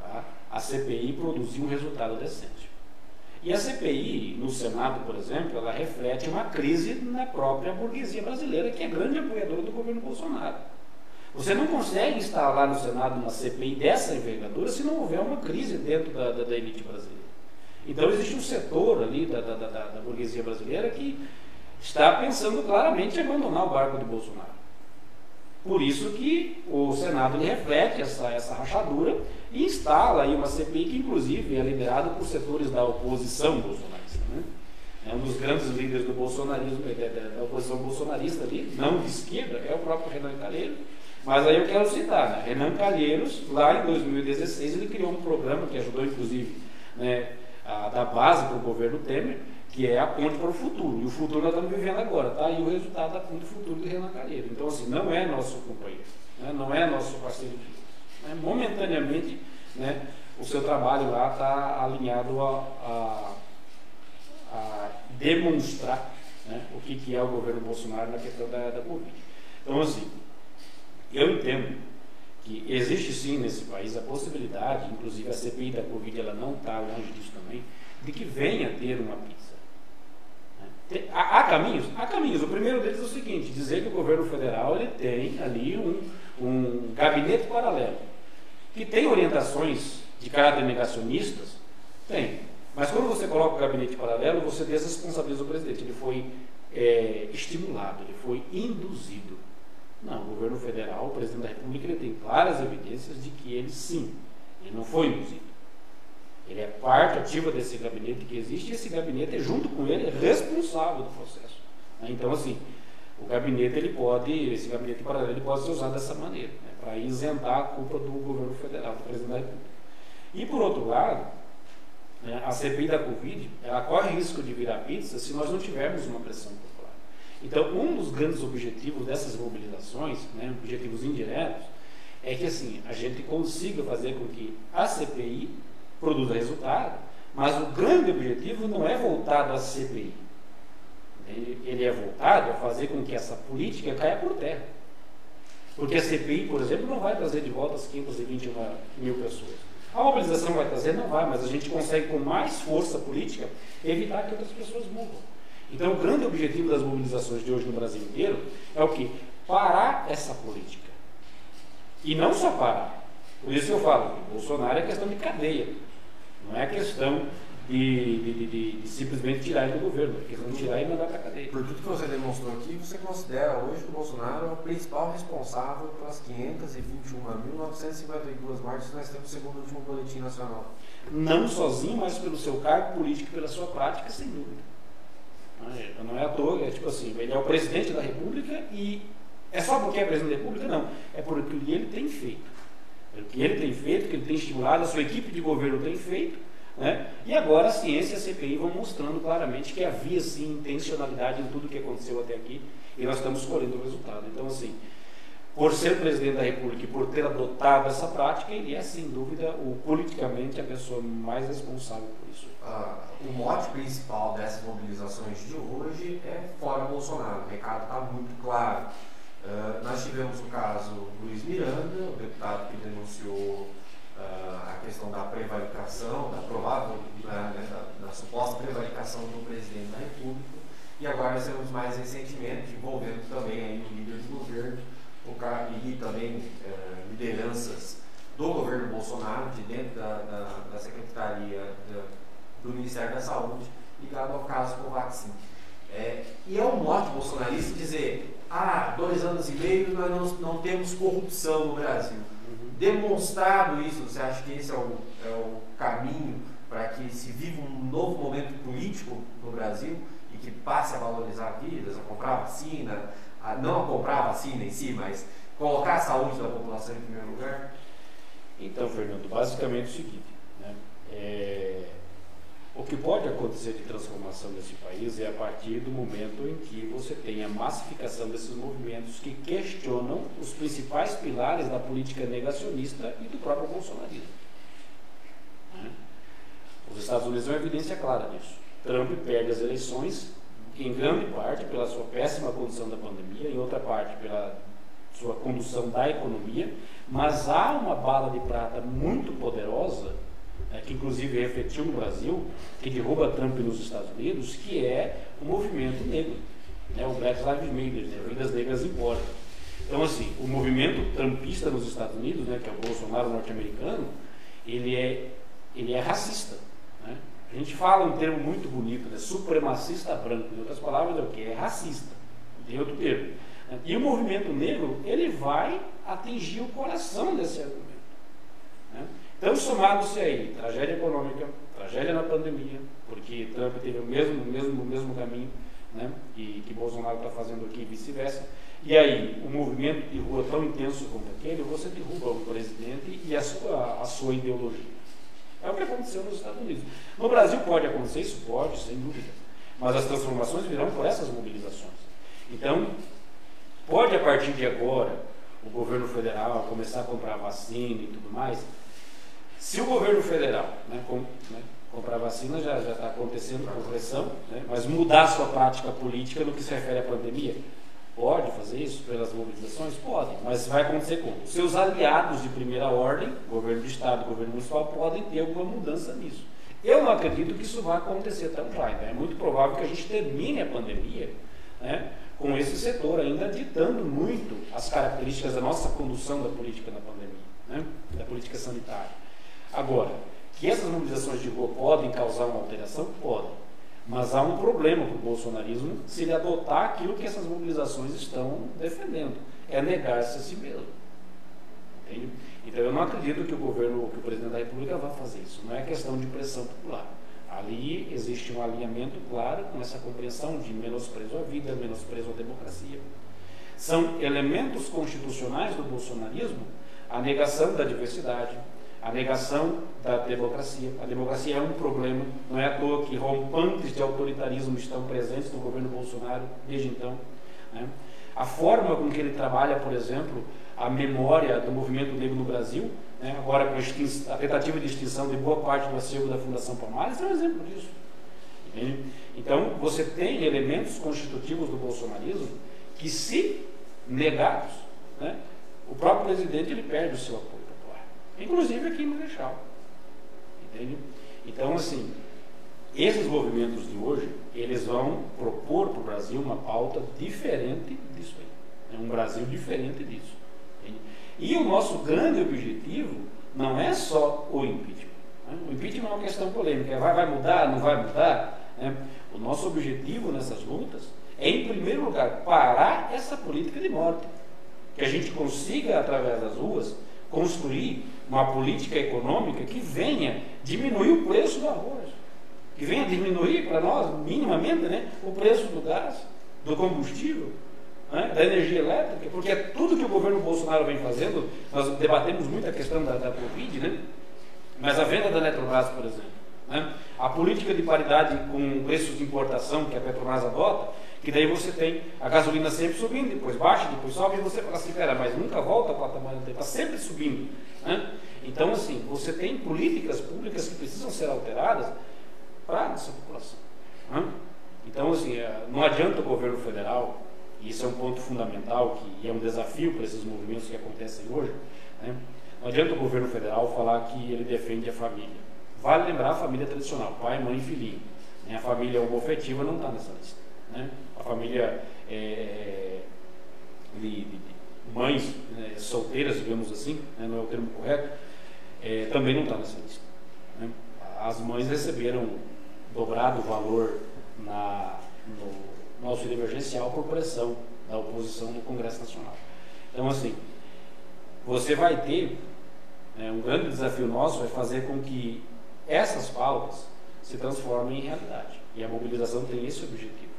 tá, a CPI produzir um resultado decente. E a CPI, no Senado, por exemplo, ela reflete uma crise na própria burguesia brasileira, que é grande apoiadora do governo Bolsonaro. Você não consegue instalar no Senado uma CPI dessa envergadura se não houver uma crise dentro da, da, da elite brasileira. Então existe um setor ali da, da, da burguesia brasileira que está pensando claramente em abandonar o barco de Bolsonaro. Por isso que o Senado reflete essa, essa rachadura e instala aí uma CPI que, inclusive, é liderada por setores da oposição bolsonarista. Né? É um dos grandes líderes do bolsonarismo, da oposição bolsonarista ali, não de esquerda, é o próprio Renan Calheiros. Mas aí eu quero citar, né? Renan Calheiros, lá em 2016, ele criou um programa que ajudou, inclusive, né, a dar base para o governo Temer, que é a ponte para o futuro. E o futuro nós estamos vivendo agora, tá? E o resultado da ponte futuro de Renan Calheiro. Então, assim, não é nosso companheiro, né? não é nosso parceiro. Né? Momentaneamente, né, o seu trabalho lá está alinhado a, a, a demonstrar né, o que, que é o governo Bolsonaro na questão da, da Covid. Então, assim, eu entendo que existe sim nesse país a possibilidade, inclusive a CPI da Covid ela não está longe disso também, de que venha ter uma pizza. Há, há, caminhos? Há caminhos. O primeiro deles é o seguinte: dizer que o governo federal ele tem ali um, um gabinete paralelo, que tem orientações de caráter negacionistas, tem. Mas quando você coloca o gabinete paralelo, você desresponsabiliza o presidente. Ele foi é, estimulado, ele foi induzido. Não, o governo federal, o presidente da República, ele tem claras evidências de que ele sim, ele não foi induzido. Ele é parte ativa desse gabinete que existe e esse gabinete, junto com ele, é responsável do processo. Né? Então, assim, o gabinete, ele pode, esse gabinete paralelo, ele pode ser usado dessa maneira, né? para isentar a culpa do governo federal, do presidente da República. E, por outro lado, né, a CPI da Covid, ela corre risco de virar pizza se nós não tivermos uma pressão popular. Então, um dos grandes objetivos dessas mobilizações, né, objetivos indiretos, é que assim, a gente consiga fazer com que a CPI produza resultado, mas o grande objetivo não é voltado à CPI. Ele é voltado a fazer com que essa política caia por terra. Porque a CPI, por exemplo, não vai trazer de volta as 521 mil pessoas. A mobilização vai trazer? Não vai, mas a gente consegue, com mais força política, evitar que outras pessoas morram. Então, o grande objetivo das mobilizações de hoje no Brasil inteiro é o que? Parar essa política. E não só parar. Por isso eu falo Bolsonaro é questão de cadeia. Não é questão de, de, de, de, simplesmente tirar ele do governo, é questão de tirar e mandar para a cadeia. Por tudo que você demonstrou aqui, você considera hoje que o Bolsonaro é o principal responsável pelas 521.952 mortes que nós temos segundo o último boletim nacional? Não sozinho, mas pelo seu cargo político e pela sua prática, sem dúvida. Não é à toa, é tipo assim, ele é o presidente da República e é só porque é presidente da República? Não. É por que ele tem feito. O que ele tem feito, que ele tem estimulado, a sua equipe de governo tem feito, né? e agora a ciência e a CPI vão mostrando claramente que havia sim intencionalidade em tudo que aconteceu até aqui e nós estamos colhendo o resultado. Então, assim, por ser presidente da República e por ter adotado essa prática, ele é sem dúvida o politicamente a pessoa mais responsável por isso. Ah, o mote principal dessas mobilizações de hoje é fora Bolsonaro. O recado está muito claro. Uh, nós tivemos o caso Luiz Miranda, o deputado que denunciou uh, a questão da prevaricação, da provável, né, da, da, suposta prevaricação do presidente da República, E agora nós temos mais recentemente, envolvendo também aí o líder do governo o cara, e também é, lideranças do governo Bolsonaro, de dentro da, da, da Secretaria da, do Ministério da Saúde, ligado ao caso Covaxin. É, e é um mote bolsonarista dizer, ah, dois anos e meio nós não, não temos corrupção no Brasil. Uhum. Demonstrado isso, você acha que esse é o, é o caminho para que se viva um novo momento político no Brasil e que passe a valorizar vidas, a comprar vacina, a, não a comprar vacina em si, mas colocar a saúde da população em primeiro lugar? Então, Fernando, basicamente é o seguinte, né? é, o que pode acontecer de transformação nesse país é a partir do momento em que você tem a massificação desses movimentos que questionam os principais pilares da política negacionista e do próprio bolsonarismo. Né? Os Estados Unidos é uma evidência clara disso. Trump perde as eleições, em grande parte pela sua péssima condução da pandemia, em outra parte pela sua condução da economia, mas há uma bala de prata muito poderosa é, que inclusive refletiu no Brasil, que derruba Trump nos Estados Unidos, que é o movimento negro, né, o Black Lives Matter, né, Vidas Negras Importam. Então, assim, o movimento trumpista nos Estados Unidos, né, que é o Bolsonaro norte-americano, ele é, ele é racista. Né? A gente fala um termo muito bonito, né, supremacista branco, em outras palavras, é o que? É racista. Tem outro termo. E o movimento negro, ele vai atingir o coração desse argumento. Né? Então, somado-se aí, tragédia econômica, tragédia na pandemia, porque Trump teve o mesmo, mesmo, mesmo caminho né, que, Bolsonaro está fazendo aqui e vice-versa. E aí, um movimento de rua tão intenso como aquele, você derruba o presidente e a sua, a sua ideologia. É o que aconteceu nos Estados Unidos. No Brasil pode acontecer, isso pode, sem dúvida. Mas as transformações virão por essas mobilizações. Então, pode a partir de agora o governo federal começar a comprar vacina e tudo mais, se o governo federal né, com, né, comprar vacina já está acontecendo por pressão, né, mas mudar sua prática política no que se refere à pandemia, pode fazer isso pelas mobilizações? Pode, mas vai acontecer como? Seus aliados de primeira ordem, governo do Estado, governo municipal, podem ter alguma mudança nisso. Eu não acredito que isso vai acontecer tão já. Então é muito provável que a gente termine a pandemia né, com esse setor ainda ditando muito as características da nossa condução da política na pandemia, né, da política sanitária. Agora, que essas mobilizações de rua podem causar uma alteração? Podem. Mas há um problema para o bolsonarismo se ele adotar aquilo que essas mobilizações estão defendendo. É negar-se a si mesmo. Entende? Então eu não acredito que o governo, que o presidente da República vá fazer isso. Não é questão de pressão popular. Ali existe um alinhamento claro com essa compreensão de menosprezo à vida, menosprezo à democracia. São elementos constitucionais do bolsonarismo a negação da diversidade, a negação da democracia. A democracia é um problema, não é à toa que rompantes de autoritarismo estão presentes no governo Bolsonaro desde então. Né? A forma com que ele trabalha, por exemplo, a memória do movimento negro no Brasil, né? agora com a, a, tentativa de extinção de boa parte do acervo da Fundação Palmares, é um exemplo disso. Entende? Então, você tem elementos constitutivos do bolsonarismo que, se negados, né? o próprio presidente ele perde o seu apoio inclusive aqui em Marechal. Entende? Então, assim, esses movimentos de hoje, eles vão propor para o Brasil uma pauta diferente disso aí. É um Brasil diferente disso. Entende? E o nosso grande objetivo não é só o impeachment. Né? O impeachment é uma questão polêmica. Vai, vai mudar, não vai mudar? Né? O nosso objetivo nessas lutas é, em primeiro lugar, parar essa política de morte. Que a gente consiga, através das ruas, construir uma política econômica que venha diminuir o preço do arroz, que venha diminuir para nós, minimamente, né, o preço do gás, do combustível, né, da energia elétrica, porque é tudo que o governo Bolsonaro vem fazendo, nós debatemos muito a questão da, da Covid, né, mas a venda da Eletrobras, por exemplo, né, a política de paridade com preços de importação que a Petrobras adota, que daí você tem a gasolina sempre subindo, depois baixa, depois sobe, e você fala assim, pera, mas nunca volta para o tamanho anterior, está sempre subindo. Né? Então, assim, você tem políticas públicas que precisam ser alteradas para essa população. Né? Então, assim, é, não adianta o governo federal, e isso é um ponto fundamental, que é um desafio para esses movimentos que acontecem hoje, né? não adianta o governo federal falar que ele defende a família. Vale lembrar a família tradicional, pai, mãe e filhinho. Né? A família homofetiva não está nessa lista. Né? a família é, de, de, mães né, solteiras, digamos assim, né, não é o termo correto, é, também não está nessa lista. Né? As mães receberam dobrado valor na, no, no auxílio emergencial por pressão da oposição no Congresso Nacional. Então, assim, você vai ter né, um grande desafio nosso é fazer com que essas pautas se transformem em realidade. E a mobilização tem esse objetivo.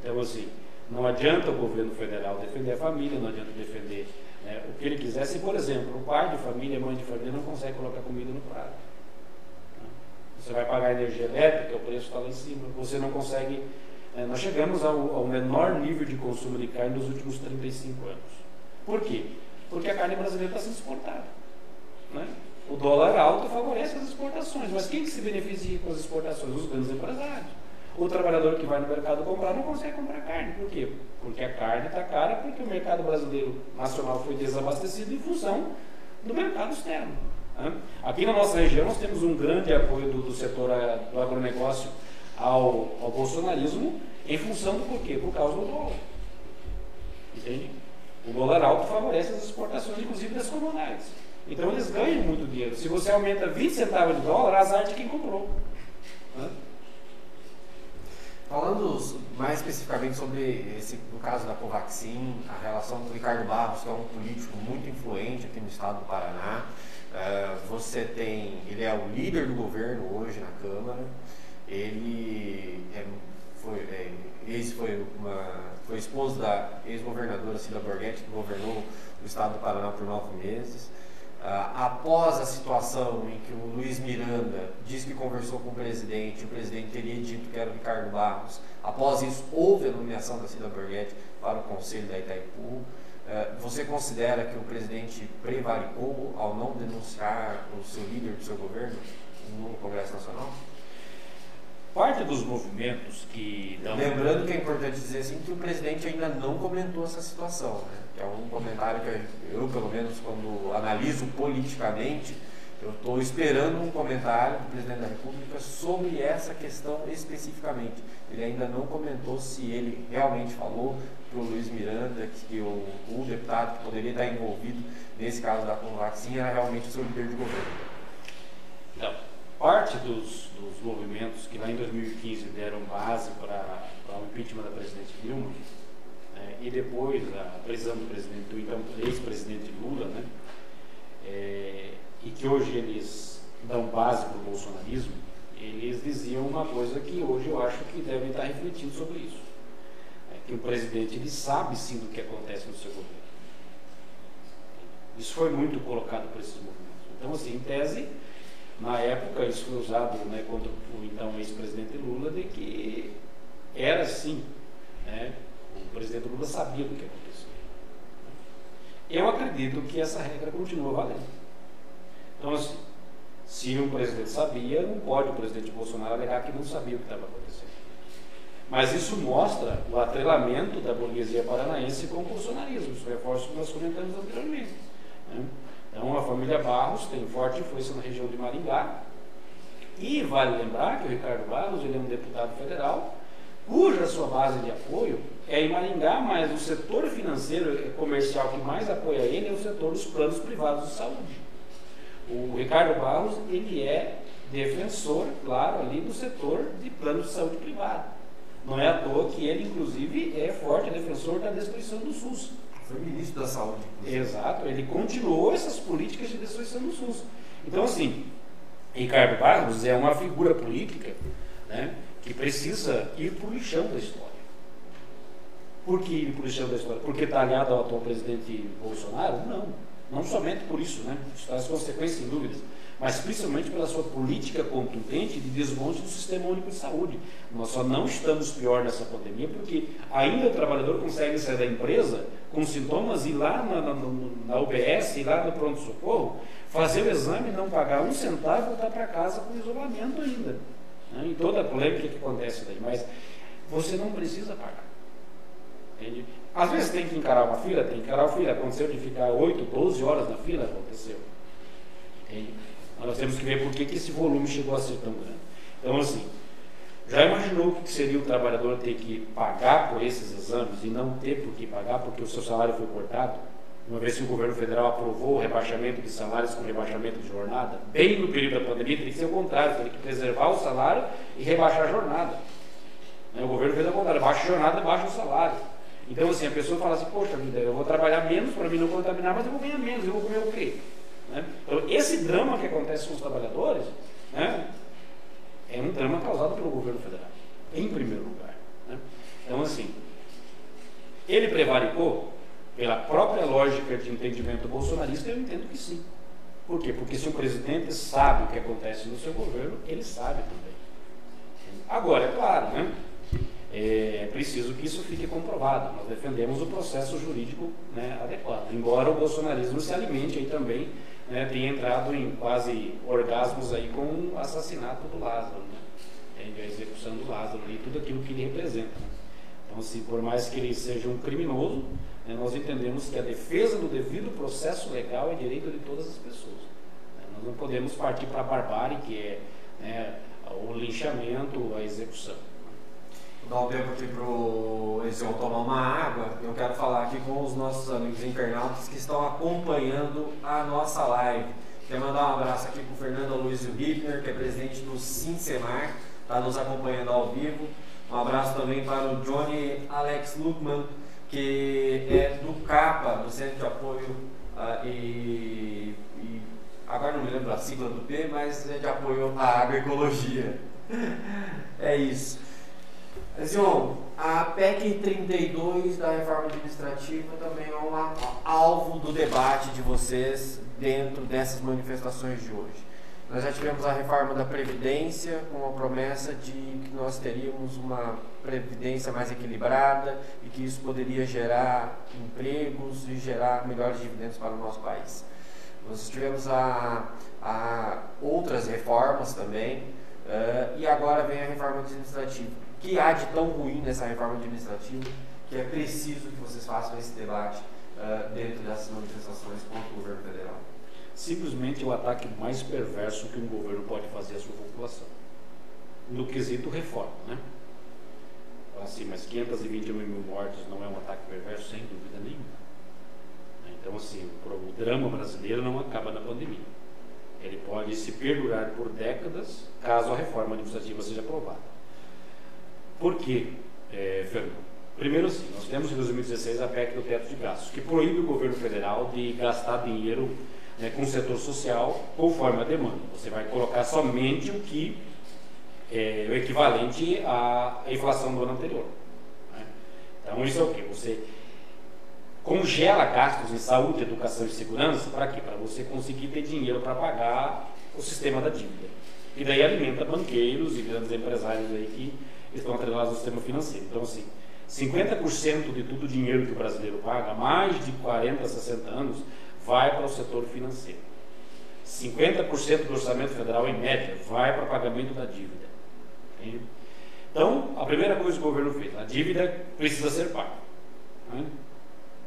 Então, assim, não adianta o governo federal defender a família, não adianta defender né, o que ele quiser. Se, por exemplo, o pai de família, mãe de família não consegue colocar comida no prato. Né? Você vai pagar energia elétrica, o preço está lá em cima. Você não consegue. Né, nós chegamos ao, ao menor nível de consumo de carne nos últimos 35 anos. Por quê? Porque a carne brasileira está sendo exportada. Né? O dólar alto favorece as exportações, mas quem que se beneficia com as exportações? Os grandes empresários. O trabalhador que vai no mercado comprar não consegue comprar carne. Por quê? Porque a carne está cara, porque o mercado brasileiro nacional foi desabastecido em função do mercado externo. Né? Aqui na nossa região nós temos um grande apoio do, do setor eh, do agronegócio ao, ao bolsonarismo em função do porquê? Por causa do dólar. Entende? O dólar alto favorece as exportações, inclusive das comunais. Então eles ganham muito dinheiro. Se você aumenta 20 centavos de dólar, azar de quem comprou. Né? Falando mais especificamente sobre esse, o caso da Covaxin, a relação do Ricardo Barros, que é um político muito influente aqui no estado do Paraná. Uh, você tem, ele é o líder do governo hoje na Câmara. Ele é, foi, é, ex foi, uma, foi esposo da ex-governadora Cida Borghetti, que governou o estado do Paraná por nove meses. Ah, após a situação em que o Luiz Miranda disse que conversou com o presidente, o presidente teria dito que era o Ricardo Barros, após isso houve a nomeação da Cida Borghetti para o conselho da Itaipu. Ah, você considera que o presidente prevaricou ao não denunciar o seu líder do seu governo no Congresso Nacional? Parte dos movimentos que dão... Lembrando que é importante dizer assim que o presidente ainda não comentou essa situação, né? é um comentário que eu, pelo menos, quando analiso politicamente, eu estou esperando um comentário do presidente da República sobre essa questão especificamente. Ele ainda não comentou se ele realmente falou para o Luiz Miranda que o, o, deputado que poderia estar envolvido nesse caso da Convaxin era realmente o seu líder de governo. Então, parte dos, dos movimentos que lá em 2015 deram base para o impeachment da presidente Dilma é, e depois a prisão do presidente, do então ex-presidente Lula, né, é, e que hoje eles dão base para o bolsonarismo, eles diziam uma coisa que hoje eu acho que devem estar refletindo sobre isso. É que o presidente ele sabe sim do que acontece no seu governo. Isso foi muito colocado por esses movimentos. Então, assim, em tese, na época, isso foi usado né, contra o então ex-presidente Lula, de que era sim né, o presidente Lula sabia do que acontecia. Eu acredito que essa regra continua valendo. Então, assim, se o presidente sabia, não pode o presidente Bolsonaro alegar que não sabia o que estava acontecendo. Mas isso mostra o atrelamento da burguesia paranaense com o bolsonarismo. Isso reforça o que nós comentamos anteriormente. Né? Então, a família Barros tem forte influência na região de Maringá. E vale lembrar que o Ricardo Barros ele é um deputado federal cuja sua base de apoio é em Maringá, mas o setor financeiro comercial que mais apoia ele é o setor dos planos privados de saúde. O Ricardo Barros, ele é defensor, claro, ali do setor de planos de saúde privado. Não é à toa que ele, inclusive, é forte defensor da destruição do SUS. Foi ministro da Saúde. Inclusive. Exato, ele continuou essas políticas de destruição do SUS. Então, assim, Ricardo Barros é uma figura política né, que precisa ir para o lixão da história. Por que ir para o lixão da história? Porque está aliado ao atual presidente Bolsonaro? Não. Não somente por isso, né? Traz consequências sem dúvidas, mas principalmente pela sua política contundente de desmonte do sistema único de saúde. Nós só não estamos pior nessa pandemia porque ainda o trabalhador consegue sair da empresa com sintomas e lá na, na, na UBS, ir lá no pronto-socorro, fazer o exame, não pagar um centavo e voltar para casa com isolamento ainda né, em toda a polêmica que acontece daí, mas você não precisa pagar. Entende? Às vezes tem que encarar uma fila, tem que encarar uma fila. Aconteceu de ficar 8, 12 horas na fila, aconteceu. Entende? Nós temos que ver por que, que esse volume chegou a ser tão grande. Então, assim, Já imaginou o que seria o trabalhador ter que pagar por esses exames e não ter por que pagar porque o seu salário foi cortado? Uma vez que o governo federal aprovou o rebaixamento de salários com rebaixamento de jornada, bem no período da pandemia, teria que ser o contrário, teria que preservar o salário e rebaixar a jornada. Né, o governo fez o contrário, baixa a jornada, baixa o salário. Então, assim, a pessoa fala assim, poxa vida, eu vou trabalhar menos para mim não contaminar, mas eu vou ganhar menos, eu vou comer o quê? Né? Então, esse drama que acontece com os trabalhadores né, é um drama causado pelo governo federal, em primeiro lugar. Né? Então, assim, ele prevaricou pela própria lógica de entendimento bolsonarista, eu entendo que sim. Por quê? Porque se o presidente sabe o que acontece no seu governo, ele sabe também. Agora, é claro, né? É preciso que isso fique comprovado. Nós defendemos o processo jurídico né, adequado. Embora o bolsonarismo se alimente aí também, né, tenha entrado em quase orgasmos aí com o assassinato do Lázaro, né, a execução do Lázaro e tudo aquilo que ele representa. Então, assim, por mais que ele seja um criminoso, né, nós entendemos que a defesa do devido processo legal é direito de todas as pessoas. Né. Nós não podemos partir para a barbárie, que é né, o linchamento, a execução. Dar um tempo aqui para o Ezion tomar uma água. Eu quero falar aqui com os nossos amigos internautas que estão acompanhando a nossa live. Quero mandar um abraço aqui para o Fernando Luiz Hippner, que é presidente do Sinsemar, está nos acompanhando ao vivo. Um abraço também para o Johnny Alex Lukman, que é do CAPA, do Centro de Apoio uh, e, e, agora não me lembro a sigla do P, mas é de apoio à agroecologia. é isso. Zion, a PEC 32 da reforma administrativa também é um alvo do debate de vocês dentro dessas manifestações de hoje. Nós já tivemos a reforma da Previdência com a promessa de que nós teríamos uma Previdência mais equilibrada e que isso poderia gerar empregos e gerar melhores dividendos para o nosso país. Nós tivemos a, a outras reformas também uh, e agora vem a reforma administrativa. Que há de tão ruim nessa reforma administrativa que é preciso que vocês façam esse debate uh, dentro dessas manifestações contra o governo federal? simplesmente o ataque mais perverso que um governo pode fazer à sua população. No quesito reforma, né? Assim, mas 521 mil mortes não é um ataque perverso, sem dúvida nenhuma. Então, assim, o drama brasileiro não acaba na pandemia. Ele pode se perdurar por décadas caso a reforma administrativa seja aprovada. Por quê, é, Fernando? Primeiro, sim, nós temos em 2016 a PEC do teto de gastos, que proíbe o governo federal de gastar dinheiro né, com o setor social conforme a demanda. Você vai colocar somente o que é o equivalente à inflação do ano anterior. Né? Então isso é o que? Você congela gastos em saúde, educação e segurança para quê? Para você conseguir ter dinheiro para pagar o sistema da dívida. E daí alimenta banqueiros e grandes empresários aí que estão atrelados ao sistema financeiro. Então assim, 50% de todo o dinheiro que o brasileiro paga, mais de 40, 60 anos, vai para o setor financeiro. 50% do orçamento federal, em média, vai para pagamento da dívida. Entende? Então, a primeira coisa que o governo fez, a dívida precisa ser paga. Né?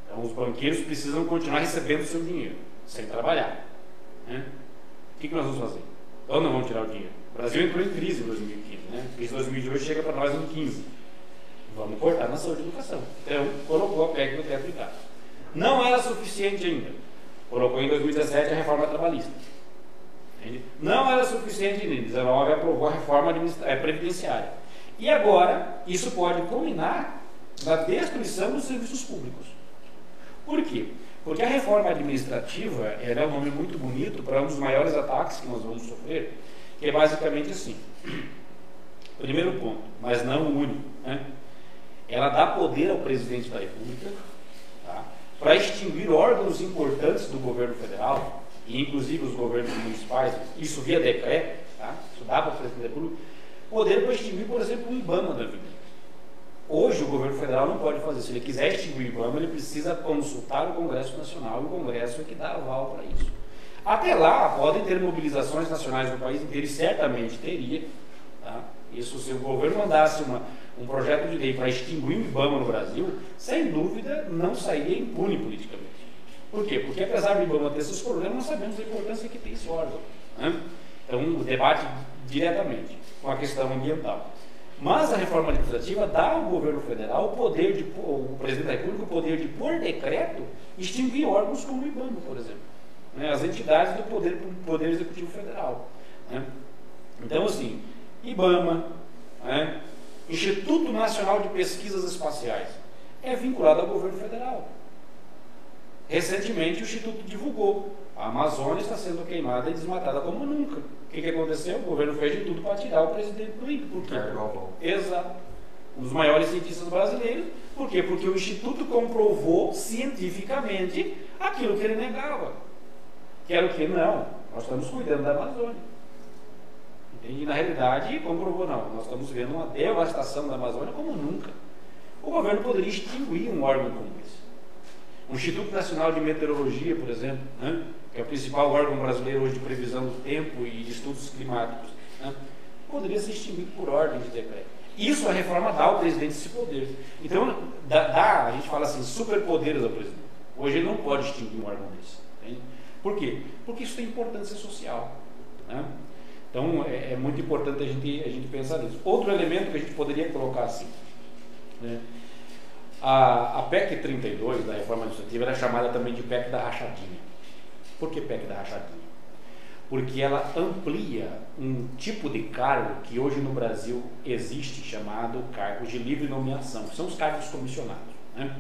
Então, os banqueiros precisam continuar recebendo o seu dinheiro, sem trabalhar. Né? O que, que nós vamos fazer? Então, não vamos tirar o dinheiro. O Brasil entrou em crise em 2015. Né? A crise de 2018 chega para nós em 2015. Vamos cortar na saúde e educação. Então, colocou a PEC no teto de gasto. Não era suficiente ainda colocou em 2017 a reforma trabalhista. Entende? Não era suficiente em 2019, aprovou a reforma é, previdenciária. E agora, isso pode culminar na destruição dos serviços públicos. Por quê? Porque a reforma administrativa é um nome muito bonito para um dos maiores ataques que nós vamos sofrer, que é basicamente assim. Primeiro ponto, mas não o único. Né? Ela dá poder ao presidente da República para extinguir órgãos importantes do governo federal, e inclusive os governos municipais, isso via decreto, tá? isso dá para o presidente da República, poder para extinguir, por exemplo, o IBAMA da vida. Hoje o governo federal não pode fazer. Se ele quiser extinguir o IBAMA, ele precisa consultar o Congresso Nacional e o Congresso é que dá aval para isso. Até lá, podem ter mobilizações nacionais no país inteiro, e certamente teria. Tá? Isso se o governo mandasse uma, um projeto de lei para extinguir o IBAMA no Brasil, sem dúvida não sairia impune politicamente. Por quê? Porque apesar do IBAMA ter seus problemas, nós sabemos a importância que tem esse órgão. Né? Então, o debate diretamente com a questão ambiental. Mas a reforma administrativa dá ao governo federal o poder de, o presidente da República, o poder de, por decreto, extinguir órgãos como o IBAMA, por exemplo. Né? As entidades do poder, poder Executivo Federal. Né? Então, assim, IBAMA, né? Instituto Nacional de Pesquisas Espaciais, é vinculado ao governo federal. Recentemente, o Instituto divulgou: a Amazônia está sendo queimada e desmatada como nunca. O que, que aconteceu? O governo fez de tudo para tirar o presidente do INPE. É, Exato. Um dos maiores cientistas brasileiros. Por quê? Porque o Instituto comprovou cientificamente aquilo que ele negava. Que era o que? Não, nós estamos cuidando da Amazônia. Entende? Na realidade, comprovou não. Nós estamos vendo uma devastação da Amazônia como nunca. O governo poderia extinguir um órgão como esse. O Instituto Nacional de Meteorologia, por exemplo, né, que é o principal órgão brasileiro hoje de previsão do tempo e de estudos climáticos, né, poderia ser extinguido por ordem de decreto. Isso a reforma dá ao presidente esse poder. Então, dá, dá a gente fala assim, superpoderes ao presidente. Hoje ele não pode extinguir um órgão desse. Por quê? Porque isso tem importância social. Né? Então, é, é, muito importante a gente, a gente pensar nisso. Outro elemento que a gente poderia colocar assim. Né? A, a PEC 32 da reforma administrativa é chamada também de PEC da rachadinha. Por que PEC da rachadinha? Porque ela amplia um tipo de cargo que hoje no Brasil existe, chamado cargos de livre nomeação, são os cargos comissionados. Né?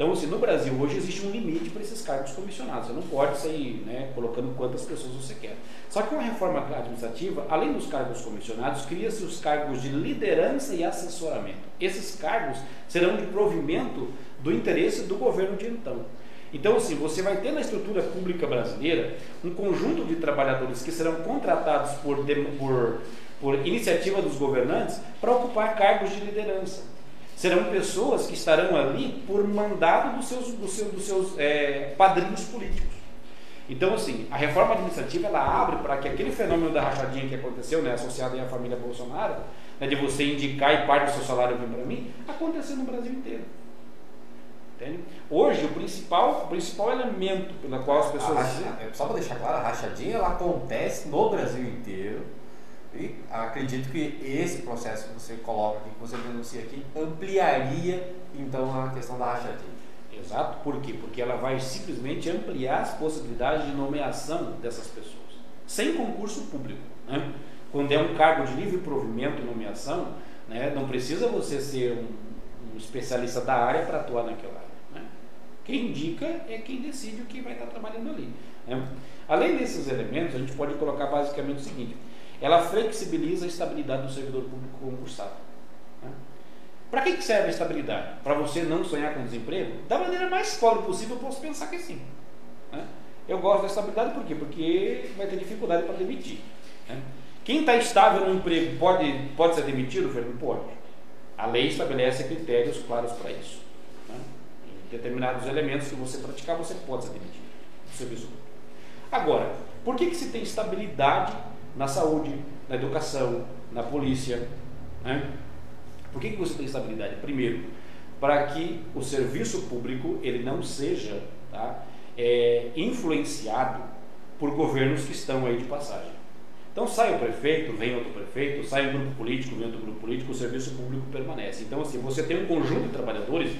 Então, assim, no Brasil hoje existe um limite para esses cargos comissionados. Você não pode sair né, colocando quantas pessoas você quer. Só que com a reforma administrativa, além dos cargos comissionados, cria-se os cargos de liderança e assessoramento. Esses cargos serão de provimento do interesse do governo de então. Então, assim, você vai ter na estrutura pública brasileira um conjunto de trabalhadores que serão contratados por, por, por iniciativa dos governantes para ocupar cargos de liderança serão pessoas que estarão ali por mandado dos seus, dos seus, dos seus é, padrinhos políticos. Então, assim, a reforma administrativa ela abre para que aquele fenômeno da rachadinha que aconteceu, né, associado à família Bolsonaro, né, de você indicar e parte do seu salário vem para mim, acontecer no Brasil inteiro. Entende? Hoje, o principal, o principal elemento pela qual as pessoas. Racha, é, só para deixar claro, a rachadinha ela acontece no Brasil inteiro e acredito que esse processo que você coloca aqui, que você denuncia aqui, ampliaria então a questão da rachadinha. Exato, por quê? Porque ela vai simplesmente ampliar as possibilidades de nomeação dessas pessoas, sem concurso público. Né? Quando é um cargo de livre provimento e nomeação, né, não precisa você ser um, um especialista da área para atuar naquela área. Né? Quem indica é quem decide o que vai estar trabalhando ali. Né? Além desses elementos, a gente pode colocar basicamente o seguinte: ela flexibiliza a estabilidade do servidor público concursado. Né? Para que serve a estabilidade? Para você não sonhar com desemprego? Da maneira mais pobre possível, eu posso pensar que sim. Né? Eu gosto da estabilidade por quê? Porque vai ter dificuldade para demitir. Né? Quem está estável no emprego pode, pode ser demitido, Fernando? Pode. A lei estabelece critérios claros para isso. Né? Determinados elementos que você praticar, você pode ser demitido do serviço. Agora, por que, que se tem estabilidade na saúde, na educação, na polícia. Né? Por que, que você tem estabilidade? Primeiro, para que o serviço público ele não seja tá, é, influenciado por governos que estão aí de passagem. Então sai o prefeito, vem outro prefeito, sai um grupo político, vem outro grupo político, o serviço público permanece. Então assim, você tem um conjunto de trabalhadores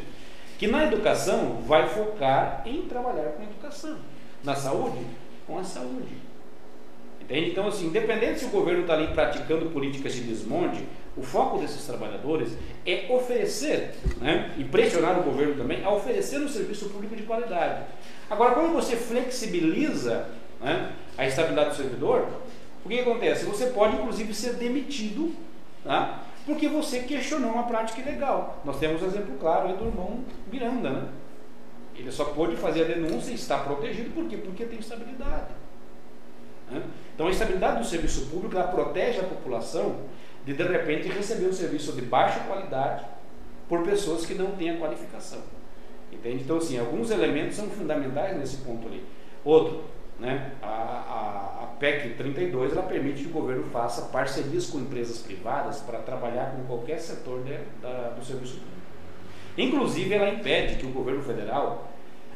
que na educação vai focar em trabalhar com a educação, na saúde com a saúde, Entende? Então, assim, independente se o governo está ali praticando políticas de desmonte, o foco desses trabalhadores é oferecer, né, e pressionar o governo também, a oferecer um serviço público de qualidade. Agora, quando você flexibiliza né, a estabilidade do servidor, o que, acontece? Você pode, inclusive, ser demitido tá, porque você questionou uma prática ilegal. Nós temos um exemplo claro do irmão Miranda. Né? Ele só pôde fazer a denúncia e está protegido, por quê? Porque tem estabilidade. Né? Então a estabilidade do serviço público ela protege a população de de repente receber um serviço de baixa qualidade por pessoas que não têm a qualificação. Entende? Então, assim, alguns elementos são fundamentais nesse ponto ali. Outro, né, a, a, a PEC 32 ela permite que o governo faça parcerias com empresas privadas para trabalhar com qualquer setor de, da, do serviço público. Inclusive, ela impede que o governo federal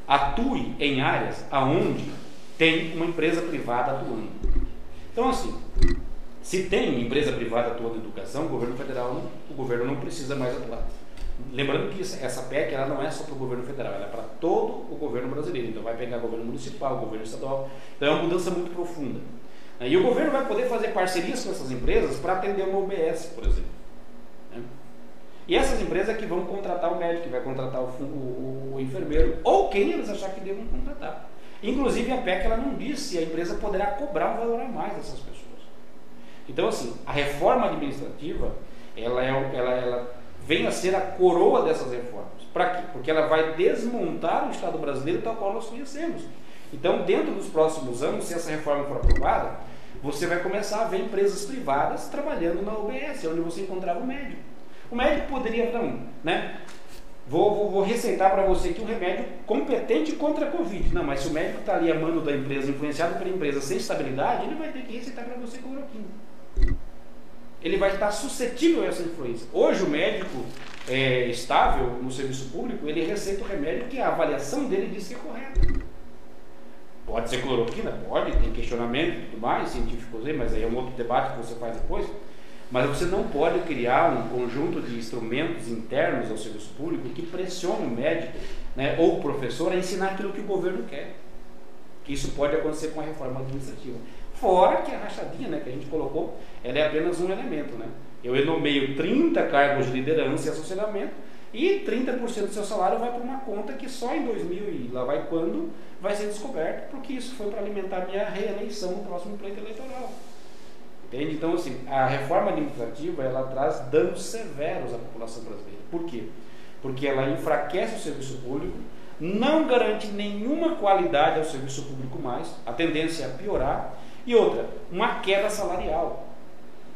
atue em áreas aonde tem uma empresa privada atuando. Então, assim, Se tem empresa privada atuando em educação, o governo federal, não, o governo não precisa mais atuar. Lembrando que essa PEC ela não é só para o governo federal, ela é para todo o governo brasileiro. Então vai pegar o governo municipal, o governo estadual. Então é uma mudança muito profunda. E o governo vai poder fazer parcerias com essas empresas para atender uma OBS, por exemplo. Né? E essas empresas é que vão contratar o médico, que vai contratar o, o, o enfermeiro, ou quem eles achar que devam contratar. Inclusive a PEC ela não diz se a empresa poderá cobrar um valor a mais dessas pessoas. Então assim, a reforma administrativa, ela, é, ela, ela vem a ser a coroa dessas reformas. Para quê? Porque ela vai desmontar o Estado brasileiro tal qual nós conhecemos. Então, dentro dos próximos anos, se essa reforma for aprovada, você vai começar a ver empresas privadas trabalhando na UBS, onde você encontrava o médico. O médico poderia, não, né? Vou, vou, vou receitar para você aqui um remédio competente contra a Covid. Não, mas se o médico está ali a mando da empresa, influenciado pela empresa sem estabilidade, ele vai ter que receitar para você cloroquina. Ele vai estar suscetível a essa influência. Hoje o médico é, estável no serviço público, ele receita o remédio que a avaliação dele diz que é correta. Pode ser cloroquina? Pode, tem questionamento e tudo mais, científicos mas aí é um outro debate que você faz depois. Mas você não pode criar um conjunto de instrumentos internos ao serviço público que pressione o médico né, ou o professor a ensinar aquilo que o governo quer. Isso pode acontecer com a reforma administrativa. Fora que a rachadinha né, que a gente colocou, ela é apenas um elemento. Né? Eu enomeio 30 cargos de liderança e associamento e 30% do seu salário vai para uma conta que só em 2000 e lá vai quando vai ser descoberto, porque isso foi para alimentar minha reeleição no próximo pleito eleitoral. Entende? Então, assim, a reforma administrativa ela traz danos severos à população brasileira. Por quê? Porque ela enfraquece o serviço público, não garante nenhuma qualidade ao serviço público mais, a tendência é a piorar, e outra, uma queda salarial.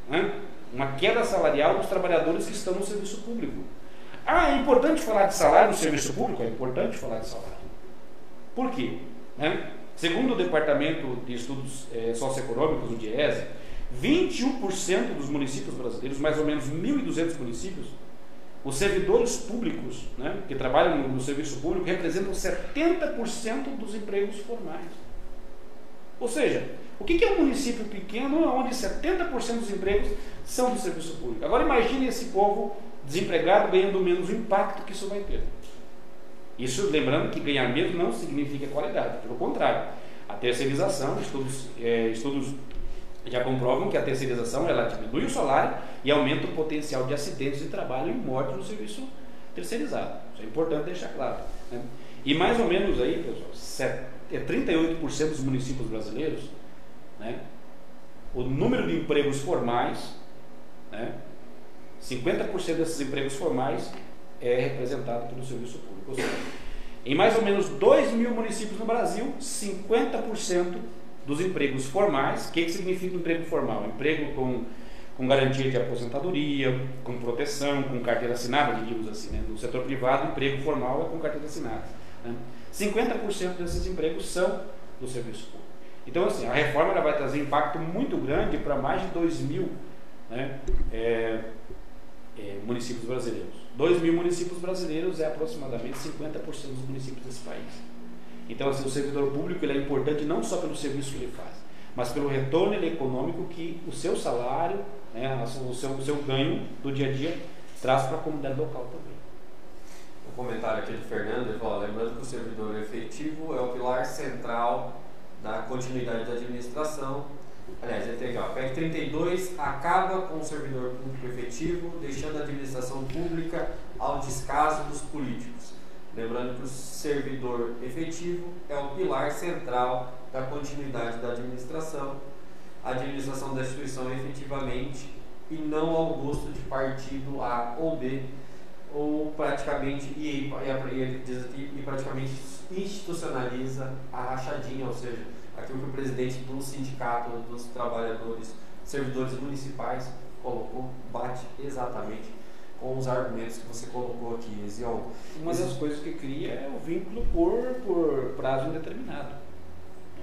Né? Uma queda salarial dos trabalhadores que estão no serviço público. Ah, é importante falar de salário no serviço público? É importante falar de salário. Por quê? Né? Segundo o Departamento de Estudos é, Socioeconômicos, o DIESE, 21% dos municípios brasileiros, mais ou menos 1.200 municípios, os servidores públicos né, que trabalham no, no serviço público representam 70% dos empregos formais. Ou seja, o que é um município pequeno onde 70% dos empregos são do serviço público? Agora imagine esse povo desempregado ganhando menos o impacto que isso vai ter. Isso lembrando que ganhar menos não significa qualidade, pelo contrário. A terceirização, estudos, é, estudos já comprovam que a terceirização ela diminui o salário e aumenta o potencial de acidentes de trabalho e morte no serviço terceirizado. Isso é importante deixar claro. Né? E mais ou menos aí, pessoal, é 38% dos municípios brasileiros, né, o número de empregos formais, né, 50% desses empregos formais é representado pelo serviço público. Ou seja, em mais ou menos 2 mil municípios no Brasil, 50% dos empregos formais. O que, que significa emprego formal? Emprego com, com garantia de aposentadoria, com proteção, com carteira assinada, digamos assim. Né? No setor privado, emprego formal é com carteira assinada. Né? 50% desses empregos são do serviço público. Então, assim, a reforma ela vai trazer impacto muito grande para mais de 2 mil né, é, é, municípios brasileiros. 2 mil municípios brasileiros é aproximadamente 50% dos municípios desse país. Então, assim, o servidor público ele é importante não só pelo serviço que ele faz, mas pelo retorno econômico que o seu salário, né, o, seu, o seu ganho do dia a dia traz para a comunidade local também. O comentário aqui do Fernando, ele lembrando que o servidor efetivo é o pilar central da continuidade da administração Aliás, ele PEC 32 acaba com o servidor público efetivo, deixando a administração pública ao descaso dos políticos. Lembrando que o servidor efetivo é o pilar central da continuidade da administração. A administração da instituição efetivamente e não ao gosto de partido A ou B, ou praticamente, e, e, e, e praticamente institucionaliza a rachadinha, ou seja, aquilo que o presidente do sindicato dos trabalhadores, servidores municipais colocou, bate exatamente com os argumentos que você colocou aqui, Zion. Uma das coisas que cria é o vínculo por, por prazo indeterminado.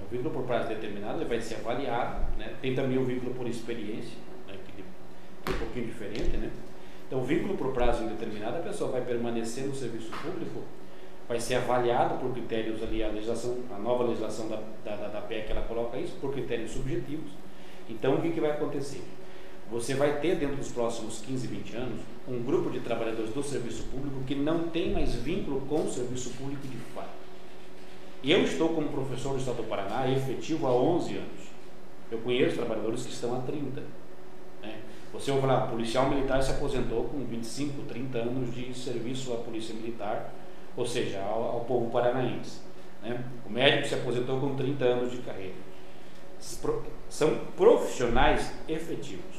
O vínculo por prazo determinado ele vai ser avaliado, né? tem também o vínculo por experiência, né? que é um pouquinho diferente. Né? Então, o vínculo por prazo indeterminado, a pessoa vai permanecer no serviço público vai ser avaliado por critérios ali, a legislação, a nova legislação da, da, da PEC, ela coloca isso, por critérios subjetivos. Então, o que, que vai acontecer? Você vai ter, dentro dos próximos 15, 20 anos, um grupo de trabalhadores do serviço público que não tem mais vínculo com o serviço público de fato. Eu estou como professor do Estado do Paraná efetivo há 11 anos. Eu conheço trabalhadores que estão há 30. Né? Você vai falar, policial militar se aposentou com 25, 30 anos de serviço à polícia militar, ou seja, ao, ao povo paranaense. Né? O médico se aposentou com 30 anos de carreira. São profissionais efetivos.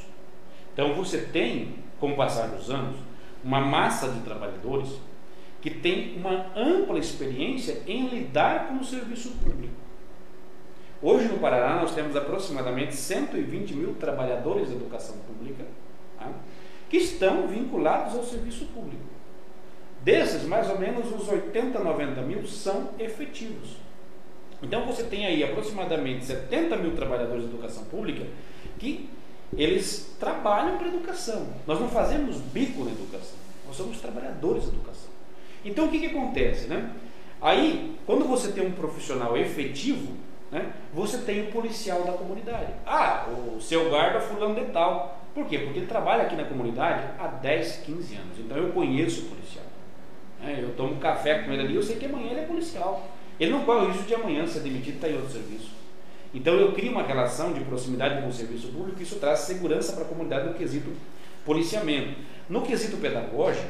Então você tem, com o passar dos anos, uma massa de trabalhadores que tem uma ampla experiência em lidar com o serviço público. Hoje no Paraná nós temos aproximadamente 120 mil trabalhadores da educação pública tá? que estão vinculados ao serviço público. Desses, mais ou menos uns 80, 90 mil são efetivos. Então você tem aí aproximadamente 70 mil trabalhadores da educação pública que eles trabalham para a educação. Nós não fazemos bico na educação, nós somos trabalhadores da educação. Então o que, que acontece? Né? Aí, quando você tem um profissional efetivo, né, você tem o policial da comunidade. Ah, o seu guarda fulano de tal. Por quê? Porque ele trabalha aqui na comunidade há 10, 15 anos. Então eu conheço o policial. Né? Eu tomo café com ele ali, eu sei que amanhã ele é policial. Ele não corre o risco de amanhã ser demitido e estar em outro serviço. Então eu crio uma relação de proximidade com o serviço público isso traz segurança para a comunidade no quesito policiamento. No quesito pedagógico,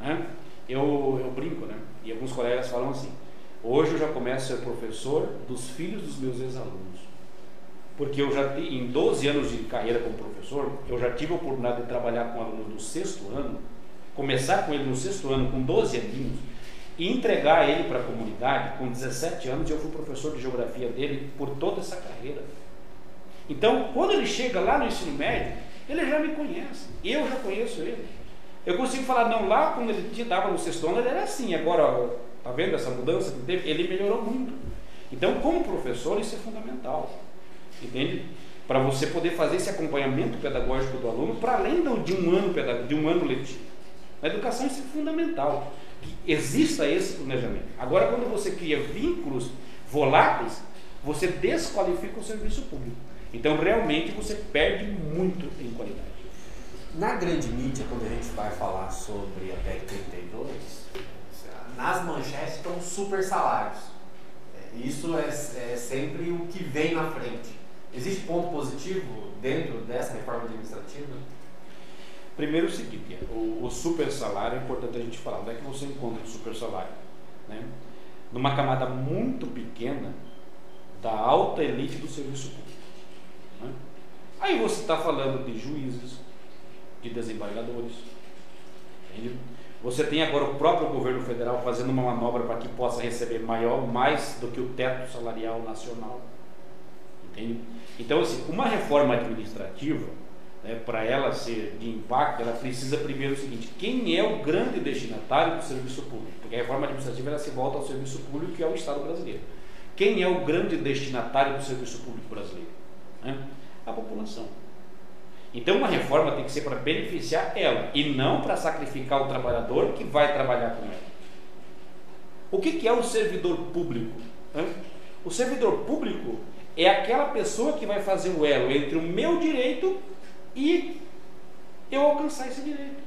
né, eu, eu brinco, né? E alguns colegas falam assim: hoje eu já começo a ser professor dos filhos dos meus ex-alunos. Porque eu já, em 12 anos de carreira como professor, eu já tive a oportunidade de trabalhar com alunos do sexto ano, começar com ele no sexto ano, com 12 aninhos, e entregar ele para a comunidade com 17 anos. Eu fui professor de geografia dele por toda essa carreira. Então, quando ele chega lá no ensino médio, ele já me conhece, eu já conheço ele. Eu consigo falar, não, lá quando ele estava no sexto ano, ele era assim, agora, tá vendo essa mudança que teve? Ele melhorou muito. Então, como professor, isso é fundamental, entende? Para você poder fazer esse acompanhamento pedagógico do aluno para além de um ano, de um ano letivo. Na educação, isso é fundamental, que exista esse planejamento. Agora, quando você cria vínculos voláteis, você desqualifica o serviço público. Então, realmente, você perde muito em qualidade. Na grande mídia, quando a gente vai falar sobre a PEC 32, nas manchetes estão super salários. É, isso é, é, sempre o que vem na frente. Existe ponto positivo dentro dessa reforma administrativa? Primeiro o seguinte, o, o super salário é importante a gente falar. Onde é que você encontra o super salário? Né? Numa camada muito pequena da alta elite do serviço público. Né? Aí você está falando de juízes, de desembargadores. Entende? Você tem agora o próprio governo federal fazendo uma manobra para que possa receber maior, mais do que o teto salarial nacional. Entende? Então, assim, uma reforma administrativa, né, para ela ser de impacto, ela precisa primeiro o seguinte: quem é o grande destinatário do serviço público? Porque a reforma administrativa ela se volta ao serviço público que é o Estado brasileiro. Quem é o grande destinatário do serviço público brasileiro? Né? A população. Então, uma reforma tem que ser para beneficiar ela e não para sacrificar o trabalhador que vai trabalhar com ela. O que, que é o servidor público? O servidor público é aquela pessoa que vai fazer o elo entre o meu direito e eu alcançar esse direito.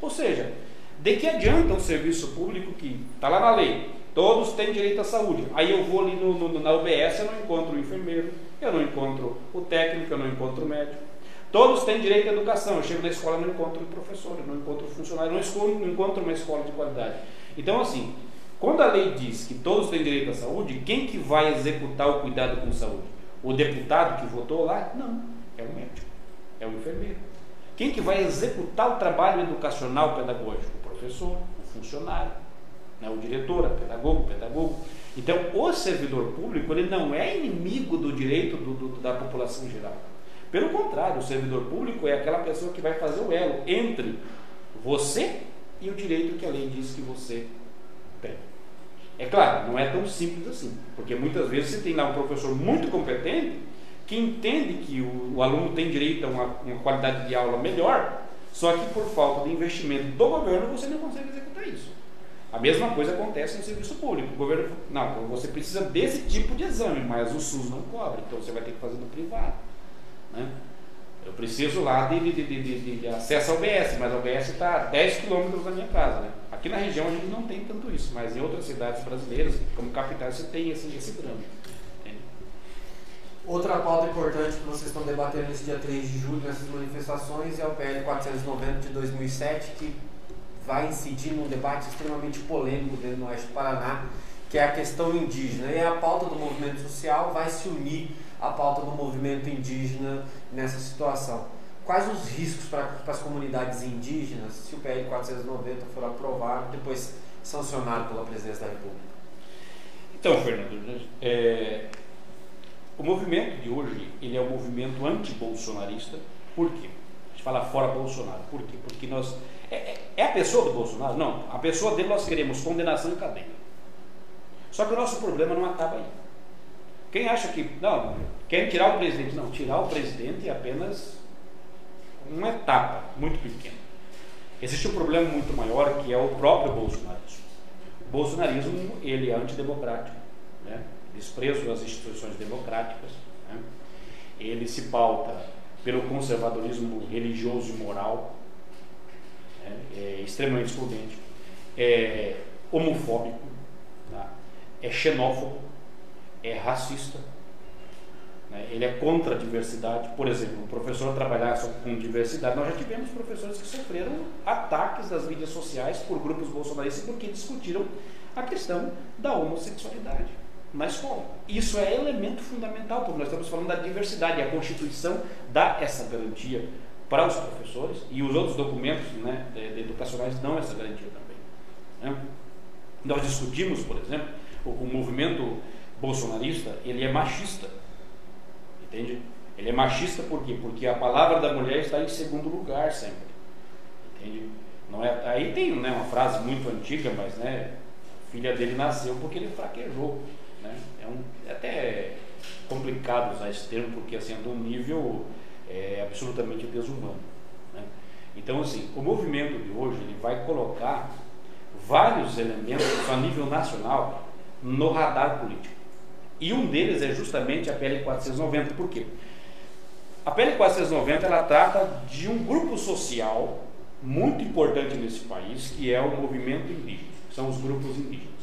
Ou seja, de que adianta um serviço público que está lá na lei, todos têm direito à saúde. Aí eu vou ali no, no, na UBS, eu não encontro o enfermeiro, eu não encontro o técnico, eu não encontro o médico. Todos têm direito à educação. Eu chego na escola e não encontro um professor, não encontro um funcionário, não, escolho, não encontro uma escola de qualidade. Então, assim, quando a lei diz que todos têm direito à saúde, quem que vai executar o cuidado com saúde? O deputado que votou lá? Não, é o médico, é o enfermeiro. Quem que vai executar o trabalho educacional pedagógico? O professor, o funcionário, né? o diretor, o pedagogo, o pedagogo. Então, o servidor público ele não é inimigo do direito do, do, da população geral. Pelo contrário, o servidor público é aquela pessoa que vai fazer o elo entre você e o direito que a lei diz que você tem. É claro, não é tão simples assim, porque muitas vezes você tem lá um professor muito competente que entende que o, o aluno tem direito a uma, uma qualidade de aula melhor, só que por falta de investimento do governo você não consegue executar isso. A mesma coisa acontece no serviço público. O governo, não, você precisa desse tipo de exame, mas o SUS não cobre, então você vai ter que fazer no privado. Né? Eu preciso lá de, de, de, de, acesso ao OBS, mas o OBS está a 10 quilômetros da minha casa. Né? Aqui na região a gente não tem tanto isso, mas em outras cidades brasileiras, como capitais, você tem esse, esse drama. Outra pauta importante que vocês estão debatendo nesse dia 3 de julho, nessas manifestações, é o PL 490 de 2007, que vai incidir num debate extremamente polêmico dentro do Oeste do Paraná, que é a questão indígena. E a pauta do movimento social vai se unir à pauta do movimento indígena nessa situação. Quais os riscos para, as comunidades indígenas se o PL 490 for aprovado, depois sancionado pela Presidência da República? Então, Fernando, é, o movimento de hoje ele é um movimento anti-bolsonarista. Por quê? A gente fala fora Bolsonaro. Por quê? Porque nós. É, é, é a pessoa do Bolsonaro? Não. A pessoa dele nós queremos condenação e cadeia. Só que o nosso problema não acaba aí. Quem acha que. Não, querem tirar o presidente. Não, tirar o presidente é apenas uma etapa muito pequena. Existe um problema muito maior que é o próprio bolsonarismo. O bolsonarismo ele é antidemocrático. Né? Desprezo às instituições democráticas. Né? Ele se pauta pelo conservadorismo religioso e moral, né? é extremamente excludente, é homofóbico, tá? é xenófobo, é racista. Né? Ele é contra a diversidade. Por exemplo, o professor trabalhar com diversidade. Nós já tivemos professores que sofreram ataques das mídias sociais por grupos bolsonaristas porque discutiram a questão da homossexualidade na escola. Isso é elemento fundamental, porque nós estamos falando da diversidade. A Constituição dá essa garantia para os professores e os outros documentos né, educacionais dão essa garantia também. Né? Nós discutimos, por exemplo, o, o, movimento bolsonarista, ele é machista. Entende? Ele é machista por quê? Porque a palavra da mulher está em segundo lugar sempre. Entende? Não é, aí tem né, uma frase muito antiga, mas né, a filha dele nasceu porque ele fraquejou. Né? É, um, é até complicado usar esse termo, porque assim, é de um nível é, absolutamente desumano. Né? Então, assim, o movimento de hoje ele vai colocar vários elementos a nível nacional no radar político. E um deles é justamente a PL 490. Por quê? A PL 490 ela trata de um grupo social muito importante nesse país, que é o movimento indígena, são os grupos indígenas.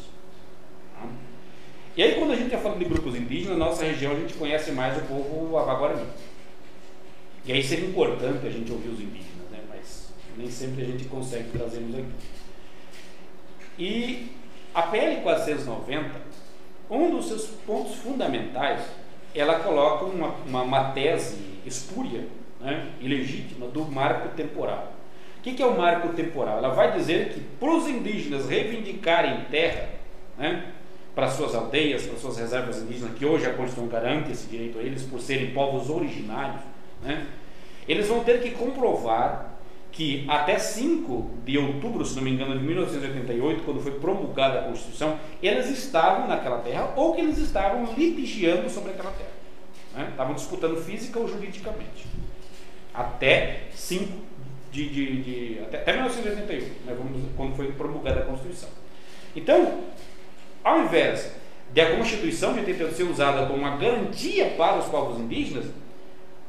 E aí, quando a gente está falando de grupos indígenas, na nossa região a gente conhece mais o povo avaguarani. E aí seria importante a gente ouvir os indígenas, né? mas nem sempre a gente consegue trazê-los aqui. E a PL 490, um dos seus pontos fundamentais, ela coloca uma, uma, uma tese espúria, né? ilegítima, do marco temporal. O que, que é o marco temporal? Ela vai dizer que para os indígenas reivindicarem terra, né? Para suas aldeias, para suas reservas indígenas, que hoje a Constituição garante esse direito a eles por serem povos originários, né? eles vão ter que comprovar que até 5 de outubro, se não me engano, de 1988, quando foi promulgada a Constituição, eles estavam naquela terra ou que eles estavam litigiando sobre aquela terra. Né? Estavam disputando física ou juridicamente. Até 5 de, de, de, até, até 1988, né? Vamos, quando foi promulgada a Constituição. Então, ao invés de a Constituição de ter ser usada como uma garantia para os povos indígenas,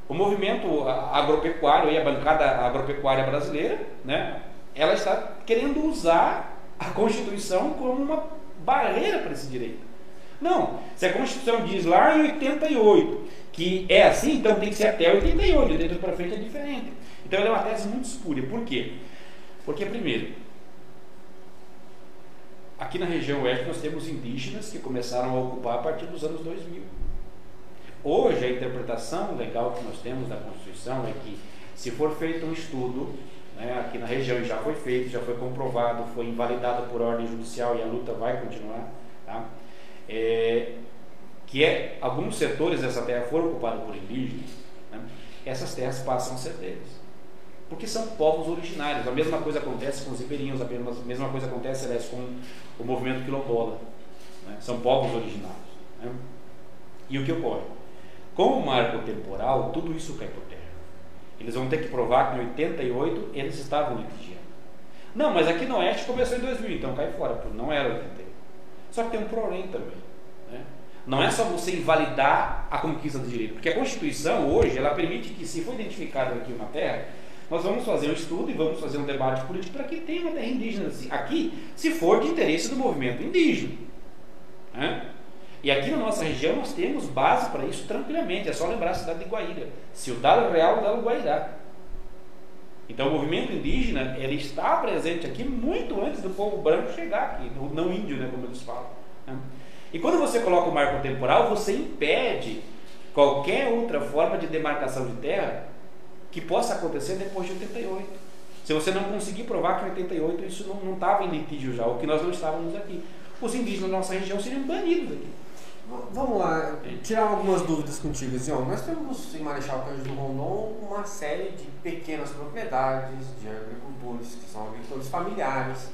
o movimento agropecuário e a bancada agropecuária brasileira, né, ela está querendo usar a Constituição como uma barreira para esse direito. Não, se a Constituição diz lá em 88 que é assim, então tem que ser até 88, dentro para frente é diferente. Então ela é uma tese muito espúria. Por quê? Porque, primeiro, Aqui na região oeste nós temos indígenas que começaram a ocupar a partir dos anos 2000. Hoje a interpretação legal que nós temos da Constituição é que se for feito um estudo, né, aqui na região e já foi feito, já foi comprovado, foi invalidado por ordem judicial e a luta vai continuar, tá? é, que é, alguns setores dessa terra foram ocupados por indígenas, né, essas terras passam a ser deles porque são povos originários. A mesma coisa acontece com os ribeirinhos, a mesma, coisa acontece, aliás, com o movimento quilombola. Né? São povos originários. Né? E o que ocorre? Com o marco temporal, tudo isso cai por terra. Eles vão ter que provar que em 88 eles estavam litigiando. Não, mas aqui no Oeste começou em 2000, então cai fora, porque não era 88. Só que tem um porém também. Né? Não é só você invalidar a conquista do direito, porque a Constituição hoje ela permite que, se for identificado aqui uma terra, nós vamos fazer um estudo e vamos fazer um debate político para que tenha uma terra indígena aqui, se for de interesse do movimento indígena. Né? E aqui na nossa região nós temos base para isso tranquilamente, é só lembrar a cidade de Guaíra, Ciudad Real del Guairá. Então o movimento indígena ele está presente aqui muito antes do povo branco chegar aqui, não índio, né, como eles falam. Né? E quando você coloca o marco temporal, você impede qualquer outra forma de demarcação de terra que possa acontecer depois de 88. Se você não conseguir provar que em 88 isso não estava em litígio já, ou que nós não estávamos aqui, os indígenas da nossa região seriam banidos aqui. Vamos lá, tirar algumas dúvidas contigo, Zion. Nós temos em Marechal Cândido do Rondon uma série de pequenas propriedades de agricultores, que são agricultores familiares.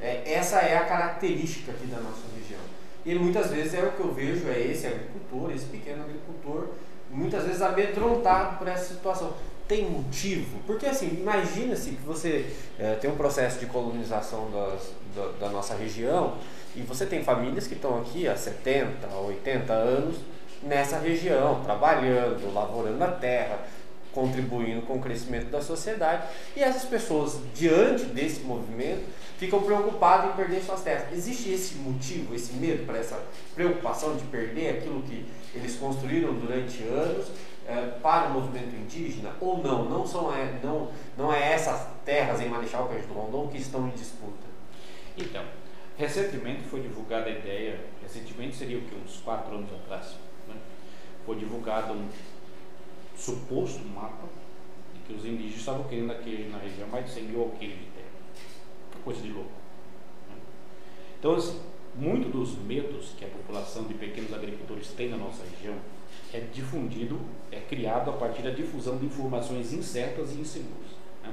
É, essa é a característica aqui da nossa região. E muitas vezes é o que eu vejo, é esse agricultor, esse pequeno agricultor, muitas vezes amedrontado por essa situação tem motivo? Porque assim, imagina-se que você é, tem um processo de colonização das, da, da, nossa região e você tem famílias que estão aqui há 70, 80 anos nessa região, trabalhando, lavorando a terra, contribuindo com o crescimento da sociedade e essas pessoas, diante desse movimento, ficam preocupadas em perder suas terras. Existe esse motivo, esse medo para essa preocupação de perder aquilo que eles construíram durante anos é, para o movimento indígena ou não? Não são é, não, não é essas terras em Marechal Cândido Rondon que estão em disputa? Então, recentemente foi divulgada a ideia, recentemente seria o que uns quatro anos atrás, né? foi divulgado um suposto mapa de que os indígenas estavam querendo aqui na região mais de 100 mil alqueires de terra, coisa de louco. Né? Então, assim, muito dos medos que a população de pequenos agricultores tem na nossa região é difundido, é criado a partir da difusão de informações incertas e inseguras. Né?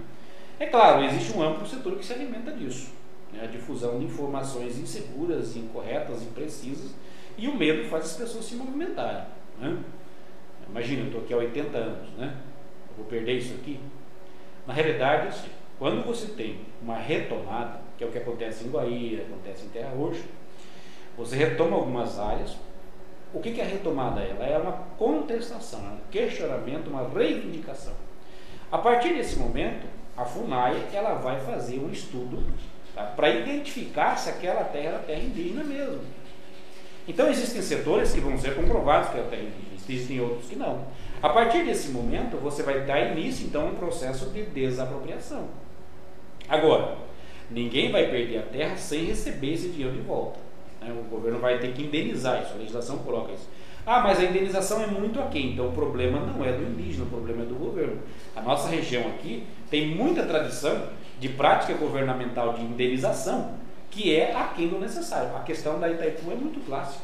É claro, existe um amplo setor que se alimenta disso, né? a difusão de informações inseguras, incorretas, imprecisas, e o medo faz as pessoas se movimentarem. Né? Imagina, eu estou aqui há 80 anos, né? Eu vou perder isso aqui? Na realidade, assim, quando você tem uma retomada, que é o que acontece em Guaíra, acontece em Terra Roxa, você retoma algumas áreas, o que, é retomada? Ela é uma contestação, um questionamento, uma reivindicação. A partir desse momento, a FUNAI ela vai fazer um estudo tá, para identificar se aquela terra é terra indígena mesmo. Então existem setores que vão ser comprovados que é terra indígena, existem outros que não. A partir desse momento, você vai dar início então a um processo de desapropriação. Agora, ninguém vai perder a terra sem receber esse dinheiro de volta. Né? O governo vai ter que indenizar isso, a legislação coloca isso. Ah, mas a indenização é muito aquém, então o problema não é do indígena, o problema é do governo. A nossa região aqui tem muita tradição de prática governamental de indenização que é aquém do necessário. A questão da Itaipu é muito clássica.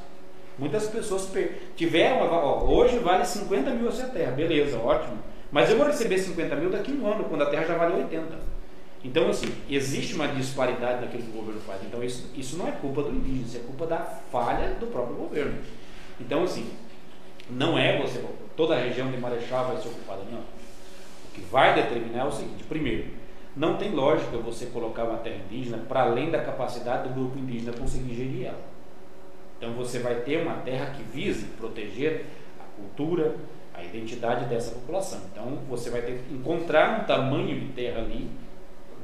Muitas pessoas tiveram, ó, hoje vale 50 mil essa terra, beleza, ótimo. Mas eu vou receber 50 mil daqui a um ano, quando a terra já vale 80. Então, assim, existe uma disparidade naquilo que o governo faz. Então, isso, isso não é culpa do indígena, isso é culpa da falha do próprio governo. Então, assim, não é você, toda a região de Marechal vai ser ocupada, não. O que vai determinar é o seguinte: primeiro, não tem lógica você colocar uma terra indígena para além da capacidade do grupo indígena conseguir gerir ela. Então, você vai ter uma terra que vise proteger a cultura, a identidade dessa população. Então, você vai ter que encontrar um tamanho de terra ali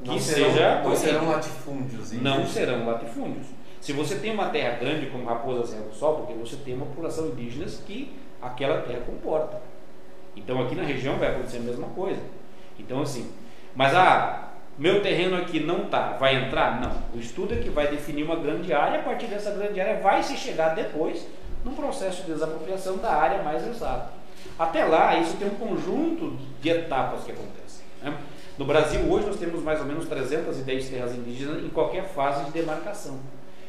que não seja. Serão, não serão latifúndios. Não serão latifúndios. Se você tem uma terra grande como Raposa Serra do Sol, porque você tem uma população indígena que aquela terra comporta. Então aqui na região vai acontecer a mesma coisa. Então assim, mas ah, meu terreno aqui não tá, vai entrar? Não. O estudo é que vai definir uma grande área, a partir dessa grande área vai se chegar depois num processo de desapropriação da área mais exata. Até lá, isso tem um conjunto de etapas que acontecem. Né? No Brasil, hoje, nós temos mais ou menos 310 terras indígenas em qualquer fase de demarcação.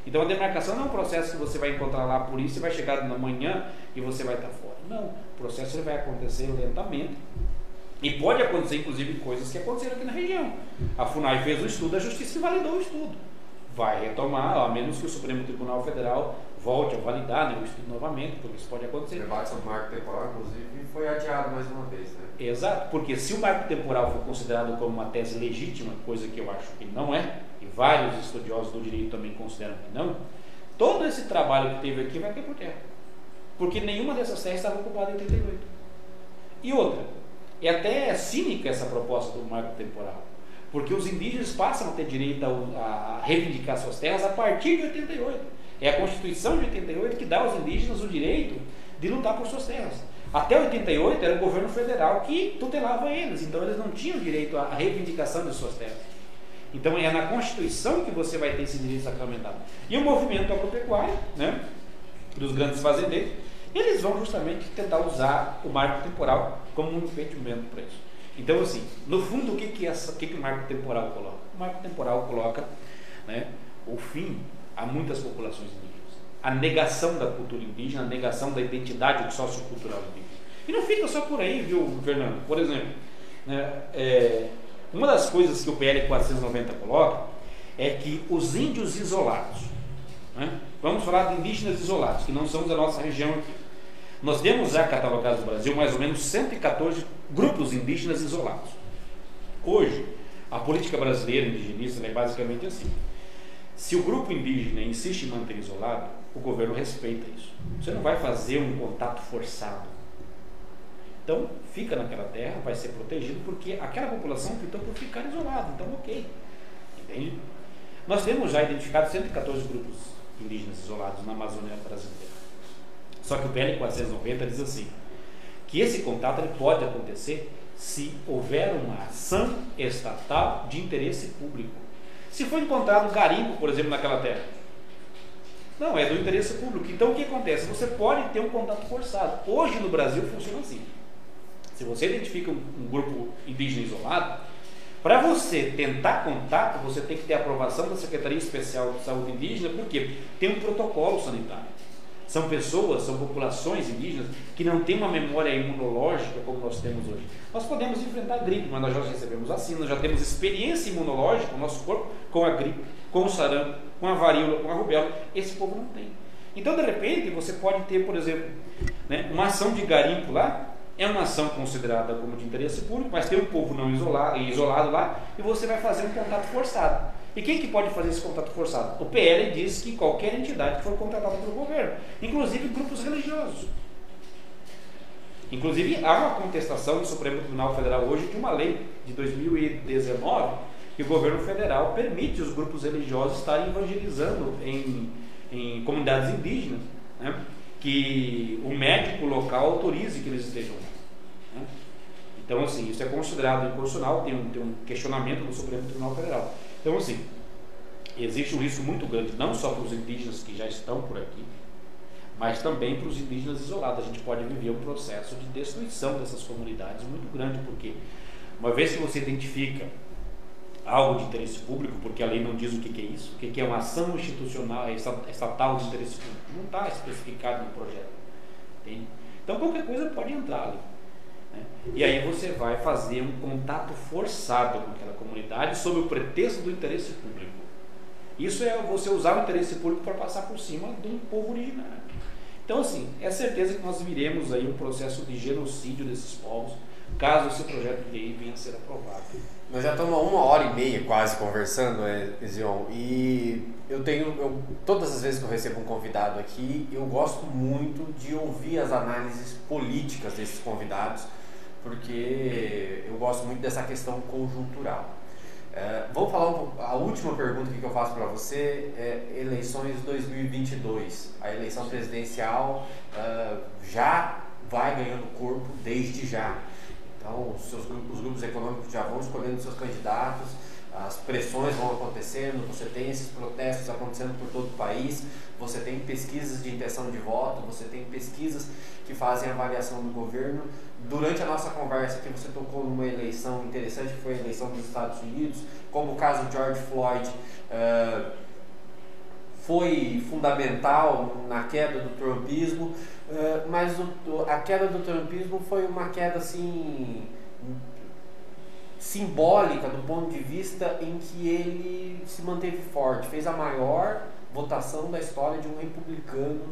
Então, a demarcação não é um processo que você vai encontrar lá a polícia e vai chegar na manhã e você vai estar fora. Não, o processo vai acontecer lentamente. E pode acontecer, inclusive, coisas que aconteceram aqui na região. A FUNAI fez o estudo, a justiça validou o estudo. Vai retomar, a menos que o Supremo Tribunal Federal volte a validar né, o estudo novamente, porque isso pode acontecer. O debate sobre o marco temporal, inclusive, foi adiado mais uma vez. Né? Exato, porque se o marco temporal for considerado como uma tese legítima, coisa que eu acho que não é, e vários estudiosos do direito também consideram que não, todo esse trabalho que teve aqui vai cair por terra. porque nenhuma dessas terras estava ocupada em 88. E outra, é até cínica essa proposta do marco temporal, porque os indígenas passam a ter direito a, a reivindicar suas terras a partir de 88. É a Constituição de 88 que dá aos indígenas o direito de lutar por suas terras. Até 88 era o governo federal que tutelava eles, então eles não tinham direito à reivindicação de suas terras. Então é na Constituição que você vai ter esse direito sacramentado. E o movimento agropecuário, né, dos grandes fazendeiros, eles vão justamente tentar usar o marco temporal como um impedimento para isso. Então, assim, no fundo, o que, que, essa, o, que, que o marco temporal coloca? O marco temporal coloca né, o fim a muitas populações indígenas. A negação da cultura indígena, a negação da identidade sociocultural indígena. E não fica só por aí, viu, Fernando? Por exemplo, né, é, uma das coisas que o PL 490 coloca é que os índios isolados, né, vamos falar de indígenas isolados, que não são da nossa região aqui. Nós temos já catalogados no Brasil mais ou menos 114 grupos indígenas isolados. Hoje, a política brasileira indigenista é basicamente assim. Se o grupo indígena insiste em manter isolado, o governo respeita isso. Você não vai fazer um contato forçado. Então, fica naquela terra, vai ser protegido, porque aquela população optou por ficar isolada. Então, ok. Entende? Nós temos já identificado 114 grupos indígenas isolados na Amazônia brasileira. Só que o PL 490 diz assim, que esse contato ele pode acontecer se houver uma ação estatal de interesse público. Se for encontrado garimpo, por exemplo, naquela terra, não, é do interesse público. Então o que acontece? Você pode ter um contato forçado. Hoje no Brasil funciona assim. Se você identifica um, um grupo indígena isolado, para você tentar contato, você tem que ter aprovação da Secretaria Especial de Saúde Indígena, porque tem um protocolo sanitário. São pessoas, são populações indígenas que não têm uma memória imunológica como nós temos hoje. Nós podemos enfrentar a gripe, mas nós já recebemos vacina, nós já temos experiência imunológica no nosso corpo com a gripe, com o sarampo, com a varíola, com a rubéola. Esse povo não tem. Então, de repente, você pode ter, por exemplo, né, uma ação de garimpo lá, é uma ação considerada como de interesse público, mas tem um povo não isolado, isolado lá e você vai fazer um contato forçado. E quem que pode fazer esse contato forçado? O PL diz que qualquer entidade que for contratada pelo governo, inclusive grupos religiosos. Inclusive, há uma contestação no Supremo Tribunal Federal hoje de uma lei de 2019 que o governo federal permite os grupos religiosos estarem evangelizando em, em comunidades indígenas. Né? que o médico local autorize que eles estejam lá. Né? Então, assim, isso é considerado inconstitucional, tem um, tem um questionamento do Supremo Tribunal Federal. Então, assim, existe um risco muito grande, não só para os indígenas que já estão por aqui, mas também para os indígenas isolados. A gente pode viver um processo de destruição dessas comunidades muito grande, porque uma vez que você identifica algo de interesse público, porque a lei não diz o que, é isso, o que, que é uma ação institucional, estatal de interesse público. Não está especificado no projeto. Entende? Então qualquer coisa pode entrar ali. Né? E aí você vai fazer um contato forçado com aquela comunidade sob o pretexto do interesse público. Isso é você usar o interesse público para passar por cima de um povo originário. Então, assim, é certeza que nós viremos aí um processo de genocídio desses povos, caso esse projeto de lei venha a ser aprovado. Nós já estamos uma hora e meia quase conversando, Ezion, e eu tenho, eu, todas as vezes que eu recebo um convidado aqui, eu gosto muito de ouvir as análises políticas desses convidados, porque eu gosto muito dessa questão conjuntural. É, vamos falar um, a última pergunta que eu faço para você é eleições 2022. A eleição presidencial uh, já vai ganhando corpo desde já. Então, os, seus os grupos econômicos já vão escolhendo seus candidatos, as pressões vão acontecendo, você tem esses protestos acontecendo por todo o país, você tem pesquisas de intenção de voto, você tem pesquisas que fazem avaliação do governo. Durante a nossa conversa aqui, você tocou numa eleição interessante, que foi a eleição dos Estados Unidos, como o caso George Floyd. Uh, foi fundamental na queda do trumpismo, uh, mas o, a queda do trumpismo foi uma queda assim simbólica do ponto de vista em que ele se manteve forte, fez a maior votação da história de um republicano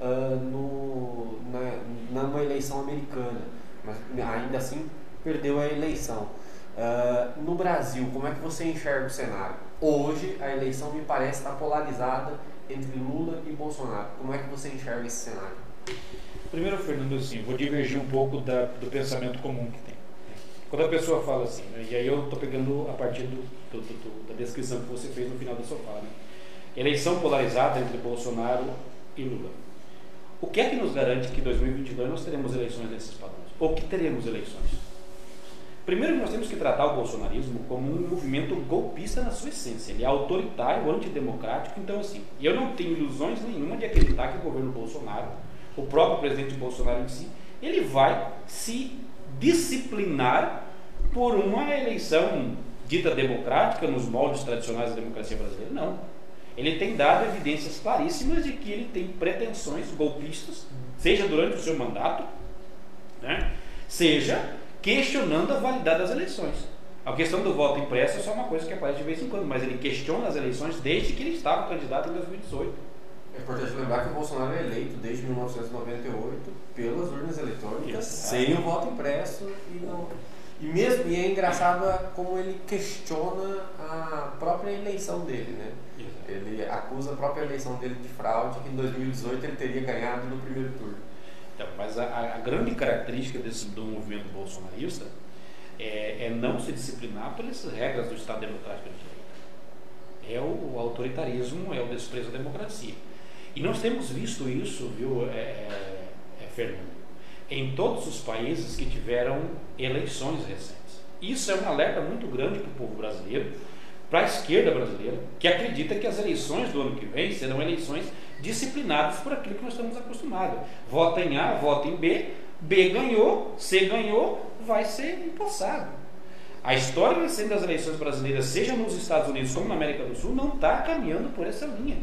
uh, no, na, numa eleição americana, mas ainda assim perdeu a eleição. Uh, no Brasil, como é que você enxerga o cenário? Hoje a eleição me parece estar polarizada entre Lula e Bolsonaro. Como é que você enxerga esse cenário? Primeiro, Fernando, assim, vou divergir um pouco da, do pensamento comum que tem. Quando a pessoa fala assim, né, e aí eu estou pegando a partir do, do, do, da descrição que você fez no final da sua fala, né? eleição polarizada entre Bolsonaro e Lula. O que é que nos garante que em 2022 nós teremos eleições nesses padrões? Ou que teremos eleições? Primeiro, nós temos que tratar o bolsonarismo como um movimento golpista na sua essência. Ele é autoritário, antidemocrático. Então, assim, eu não tenho ilusões nenhuma de acreditar que o governo Bolsonaro, o próprio presidente Bolsonaro em si, ele vai se disciplinar por uma eleição dita democrática nos moldes tradicionais da democracia brasileira. Não. Ele tem dado evidências claríssimas de que ele tem pretensões golpistas, seja durante o seu mandato, né, seja questionando a validade das eleições. A questão do voto impresso é só uma coisa que aparece de vez em quando, mas ele questiona as eleições desde que ele estava candidato em 2018. É importante lembrar que o Bolsonaro é eleito desde 1998 pelas urnas eletrônicas, sem o voto impresso e não. E mesmo e é engraçado como ele questiona a própria eleição dele, né? Ele acusa a própria eleição dele de fraude, que em 2018 ele teria ganhado no primeiro turno. Então, mas a, a, grande característica desse, do movimento bolsonarista é, é, não se disciplinar pelas regras do Estado Democrático de Direito. É o, o, autoritarismo, é o desprezo à democracia. E nós temos visto isso, viu, é, é, é Fernando, em todos os países que tiveram eleições recentes. Isso é um alerta muito grande para o povo brasileiro, para a esquerda brasileira, que acredita que as eleições do ano que vem serão eleições disciplinados por aquilo que nós estamos acostumados. Vota em A, vota em B, B ganhou, C ganhou, vai ser empossado. A história recente das eleições brasileiras, seja nos Estados Unidos como na América do Sul, não está caminhando por essa linha.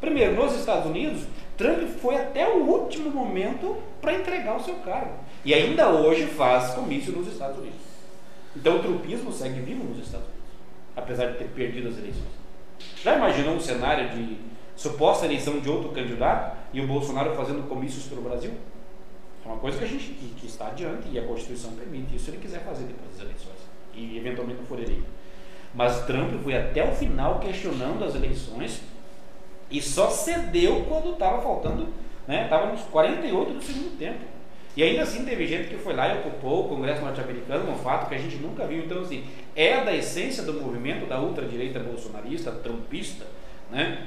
Primeiro, nos Estados Unidos, Trump foi até o último momento para entregar o seu cargo. E ainda hoje faz comício nos Estados Unidos. Então o trumpismo segue vivo nos Estados Unidos, apesar de ter perdido as eleições. Já imaginou um cenário de suposta eleição de outro candidato e o Bolsonaro fazendo comícios pelo Brasil? É uma coisa que a gente que, que está adiante e a Constituição permite isso se ele quiser fazer depois das eleições e eventualmente não for eleito. Mas Trump foi até o final questionando as eleições e só cedeu quando estava faltando, né? Estava nos 48 do segundo tempo. E ainda assim teve gente que foi lá e ocupou o Congresso norte-americano, um fato que a gente nunca viu. Então, assim, é da essência do movimento da ultradireita bolsonarista, trumpista, né?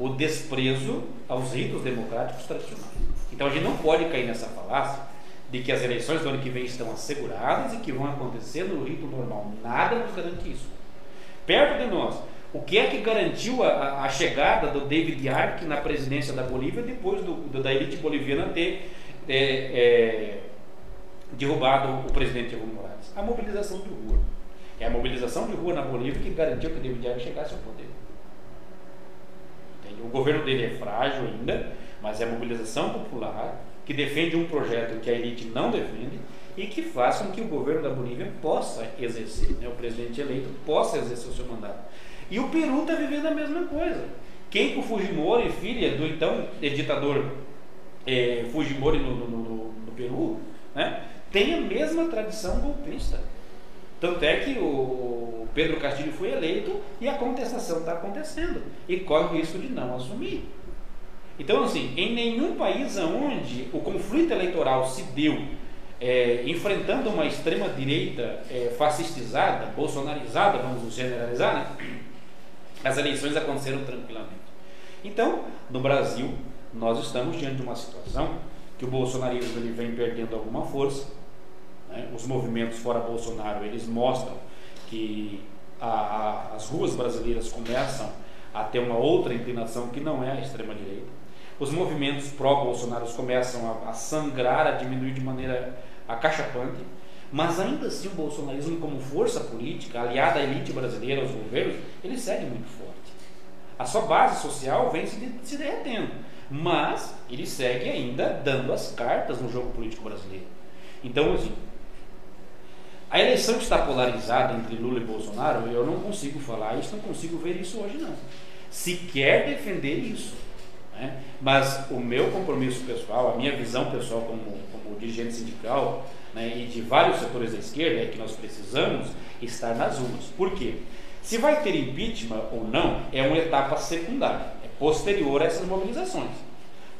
O desprezo aos ritos democráticos tradicionais. Então a gente não pode cair nessa falácia de que as eleições do ano que vem estão asseguradas e que vão acontecer no rito normal. Nada nos garante isso. Perto de nós, o que é que garantiu a, a chegada do David Ark na presidência da Bolívia depois do, do, da elite boliviana ter é, é, derrubado o presidente Evo Morales? A mobilização de rua. É a mobilização de rua na Bolívia que garantiu que David Ark chegasse ao poder. O governo dele é frágil ainda, mas é a mobilização popular que defende um projeto que a elite não defende e que faz com que o governo da Bolívia possa exercer, né, o presidente eleito possa exercer o seu mandato. E o Peru está vivendo a mesma coisa. Keiko Fujimori, filha do então ditador é, Fujimori no, no, no, no Peru, né, tem a mesma tradição golpista. Tanto é que o Pedro Castilho foi eleito e a contestação está acontecendo. E corre o risco de não assumir. Então, assim, em nenhum país onde o conflito eleitoral se deu é, enfrentando uma extrema-direita é, fascistizada, bolsonarizada, vamos generalizar, né? as eleições aconteceram tranquilamente. Então, no Brasil, nós estamos diante de uma situação que o bolsonarismo ele vem perdendo alguma força, né? Os movimentos fora Bolsonaro, eles mostram que a, a, as ruas brasileiras começam a ter uma outra inclinação que não é a extrema-direita. Os movimentos pró-Bolsonaro começam a, a sangrar, a diminuir de maneira acachapante. Mas ainda assim o bolsonarismo como força política, aliada à elite brasileira, aos governos, ele segue muito forte. A sua base social vem se, se derretendo, mas ele segue ainda dando as cartas no jogo político brasileiro. Então, assim, a eleição está polarizada entre Lula e Bolsonaro, eu não consigo falar isso, não consigo ver isso hoje não. Se quer defender isso. Né? Mas o meu compromisso pessoal, a minha visão pessoal como, como dirigente sindical né, e de vários setores da esquerda é que nós precisamos estar nas ruas. Por quê? Se vai ter impeachment ou não, é uma etapa secundária, é posterior a essas mobilizações.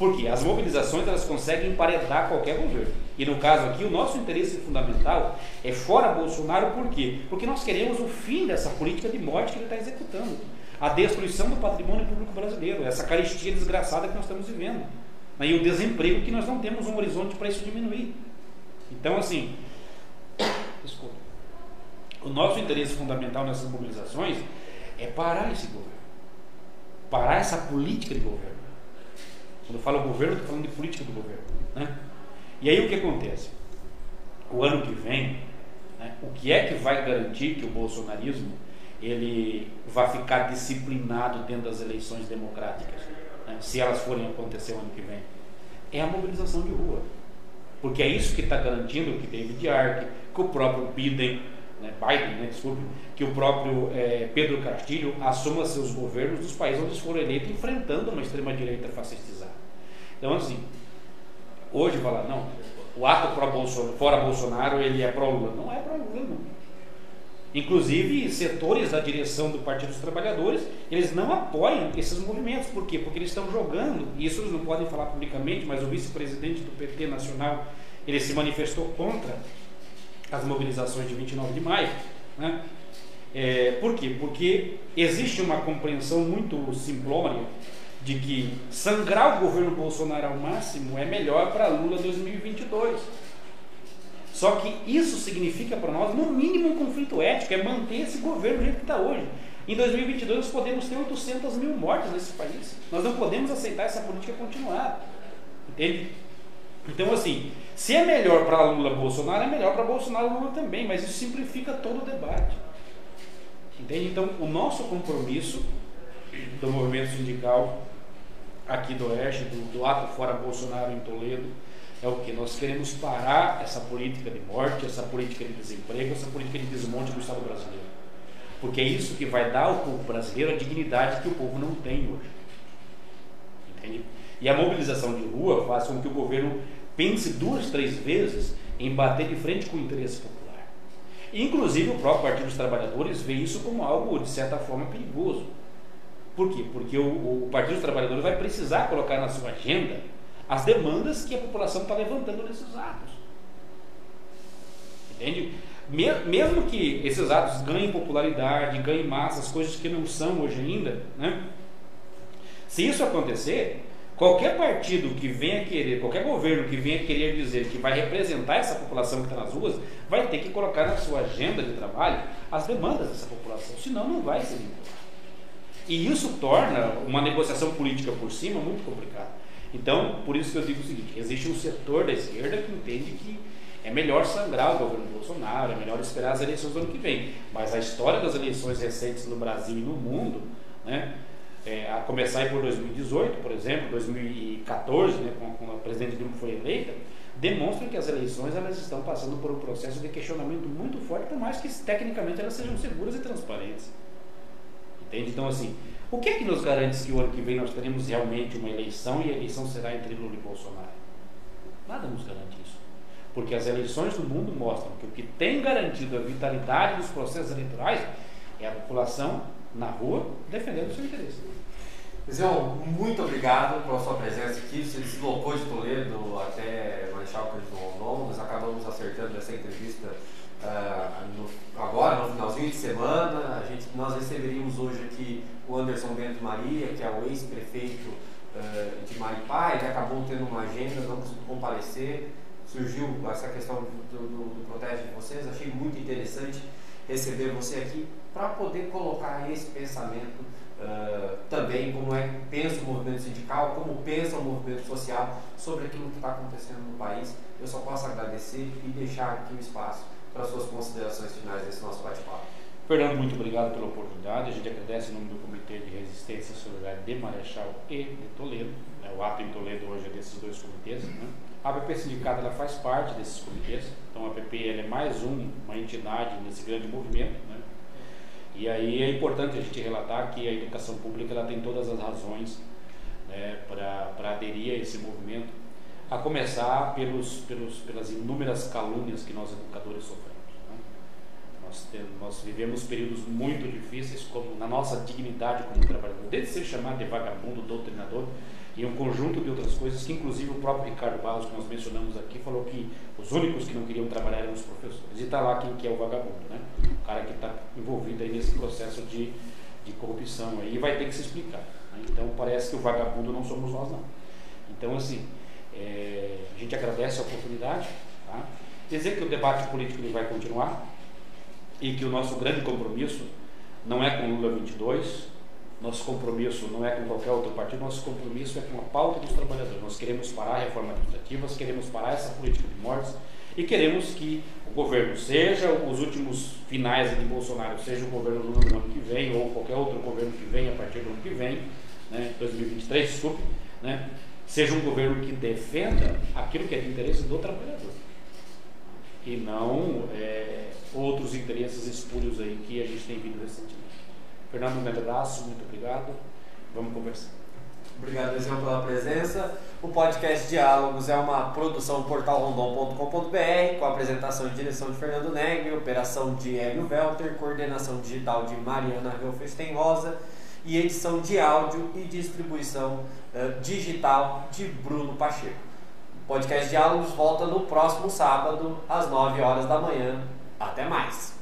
Porque as mobilizações elas conseguem emparedar qualquer governo. E no caso aqui, o nosso interesse fundamental é fora Bolsonaro, por quê? Porque nós queremos o fim dessa política de morte que ele está executando. A destruição do patrimônio público brasileiro, essa carestia desgraçada que nós estamos vivendo. E o desemprego que nós não temos um horizonte para isso diminuir. Então, assim, desculpa. O nosso interesse fundamental nessas mobilizações é parar esse governo. Parar essa política de governo. Quando eu falo governo, estou falando de política do governo. Né? E aí o que acontece? O ano que vem, né, o que é que vai garantir que o bolsonarismo ele vai ficar disciplinado dentro das eleições democráticas, né, se elas forem acontecer o ano que vem? É a mobilização de rua. Porque é isso que está garantindo que David Ark, que o próprio Biden, né, Biden, né, desculpe, que o próprio é, Pedro Castilho assuma seus governos dos países onde eles foram eleitos enfrentando uma extrema-direita fascistizada. Então, assim, hoje falar, não, o ato pró Bolsonaro, fora Bolsonaro, ele é pró-Lula. Não é pró-Lula, não. Inclusive, setores da direção do Partido dos Trabalhadores, eles não apoiam esses movimentos. Por quê? Porque eles estão jogando, e isso eles não podem falar publicamente, mas o vice-presidente do PT nacional, ele se manifestou contra as mobilizações de 29 de maio. Né? É, por quê? Porque existe uma compreensão muito simplória de que sangrar o governo Bolsonaro ao máximo é melhor para Lula 2022. Só que isso significa para nós, no mínimo, um conflito ético, é manter esse governo do jeito que está hoje. Em 2022 nós podemos ter 800 mil mortes nesse país. Nós não podemos aceitar essa política continuar. Entende? Então, assim, se é melhor para Lula Bolsonaro, é melhor para Bolsonaro Lula também, mas isso simplifica todo o debate. Entende? Então, o nosso compromisso do movimento sindical aqui do Oeste, do, do ato fora Bolsonaro em Toledo, é o que? Nós queremos parar essa política de morte, essa política de desemprego, essa política de desmonte do Estado brasileiro. Porque é isso que vai dar ao povo brasileiro a dignidade que o povo não tem hoje. Entende? E a mobilização de rua faz com que o governo pense duas, três vezes em bater de frente com o interesse popular. Inclusive o próprio Partido dos Trabalhadores vê isso como algo, de certa forma, perigoso. Por quê? Porque o, o Partido dos Trabalhadores vai precisar colocar na sua agenda as demandas que a população está levantando nesses atos. Entende? Mesmo que esses atos ganhem popularidade, ganhem massa, as coisas que não são hoje ainda, né? se isso acontecer, qualquer partido que venha querer, qualquer governo que venha querer dizer que vai representar essa população que está nas ruas, vai ter que colocar na sua agenda de trabalho as demandas dessa população, senão não vai ser. E isso torna uma negociação política por cima muito complicada. Então, por isso que eu digo o seguinte: existe um setor da esquerda que entende que é melhor sangrar o governo Bolsonaro, é melhor esperar as eleições do ano que vem. Mas a história das eleições recentes no Brasil e no mundo, né, é, a começar por 2018, por exemplo, 2014, né, quando a presidente Dilma foi eleita, demonstram que as eleições elas estão passando por um processo de questionamento muito forte, por mais que tecnicamente elas sejam seguras e transparentes. Entende? Então, assim, o que é que nos garante que o ano que vem nós teremos realmente uma eleição e a eleição será entre Lula e Bolsonaro? Nada nos garante isso. Porque as eleições do mundo mostram que o que tem garantido a vitalidade dos processos eleitorais é a população na rua defendendo o seu interesse. Zéu, muito obrigado pela sua presença aqui. Você deslocou de Toledo até Marechal Cândido Rondon. Nós acabamos acertando essa entrevista uh, no, agora, no finalzinho de semana. A gente, nós receberíamos hoje aqui o Anderson Bento Maria, que é o ex-prefeito uh, de Maripá, ele acabou tendo uma agenda, não conseguiu comparecer, surgiu essa questão do, do, do protesto de vocês, achei muito interessante receber você aqui para poder colocar esse pensamento uh, também, como é pensa o movimento sindical, como pensa o movimento social sobre aquilo que está acontecendo no país. Eu só posso agradecer e deixar aqui o espaço para suas considerações finais desse nosso bate-papo. Fernando, muito obrigado pela oportunidade. A gente agradece em nome do Comitê de Resistência Solidária de Marechal e de Toledo. Né? O ato em Toledo hoje é desses dois comitês. Né? A APP Sindicato ela faz parte desses comitês. Então a APP ela é mais um, uma entidade nesse grande movimento. Né? E aí é importante a gente relatar que a educação pública ela tem todas as razões né, para aderir a esse movimento, a começar pelos, pelos, pelas inúmeras calúnias que nós educadores sofremos. Nós, temos, nós vivemos períodos muito difíceis como na nossa dignidade como trabalhador, desde ser chamado de vagabundo, doutrinador, e um conjunto de outras coisas que inclusive o próprio Ricardo Barros que nós mencionamos aqui falou que os únicos que não queriam trabalhar eram os professores e está lá quem que é o vagabundo né o cara que está envolvido aí nesse processo de, de corrupção aí vai ter que se explicar né? então parece que o vagabundo não somos nós não então assim é, a gente agradece a oportunidade tá? dizer que o debate político ele vai continuar e que o nosso grande compromisso não é com Lula 22 nosso compromisso não é com qualquer outro partido, nosso compromisso é com a pauta dos trabalhadores. Nós queremos parar a reforma administrativa, queremos parar essa política de mortes e queremos que o governo, seja os últimos finais de Bolsonaro, seja o governo Lula no ano que vem, ou qualquer outro governo que venha a partir do ano que vem, né, 2023, desculpe, né, seja um governo que defenda aquilo que é de interesse do trabalhador e não é, outros interesses espúrios aí que a gente tem vindo recentemente. Fernando, um grande abraço, muito obrigado. Vamos conversar. Obrigado, Luizão, pela presença. O podcast Diálogos é uma produção do portal rondon.com.br com a apresentação e direção de Fernando Negri, operação de Hélio Welter, coordenação digital de Mariana Helfestein Rosa e edição de áudio e distribuição eh, digital de Bruno Pacheco. O podcast Diálogos volta no próximo sábado, às 9 horas da manhã. Até mais!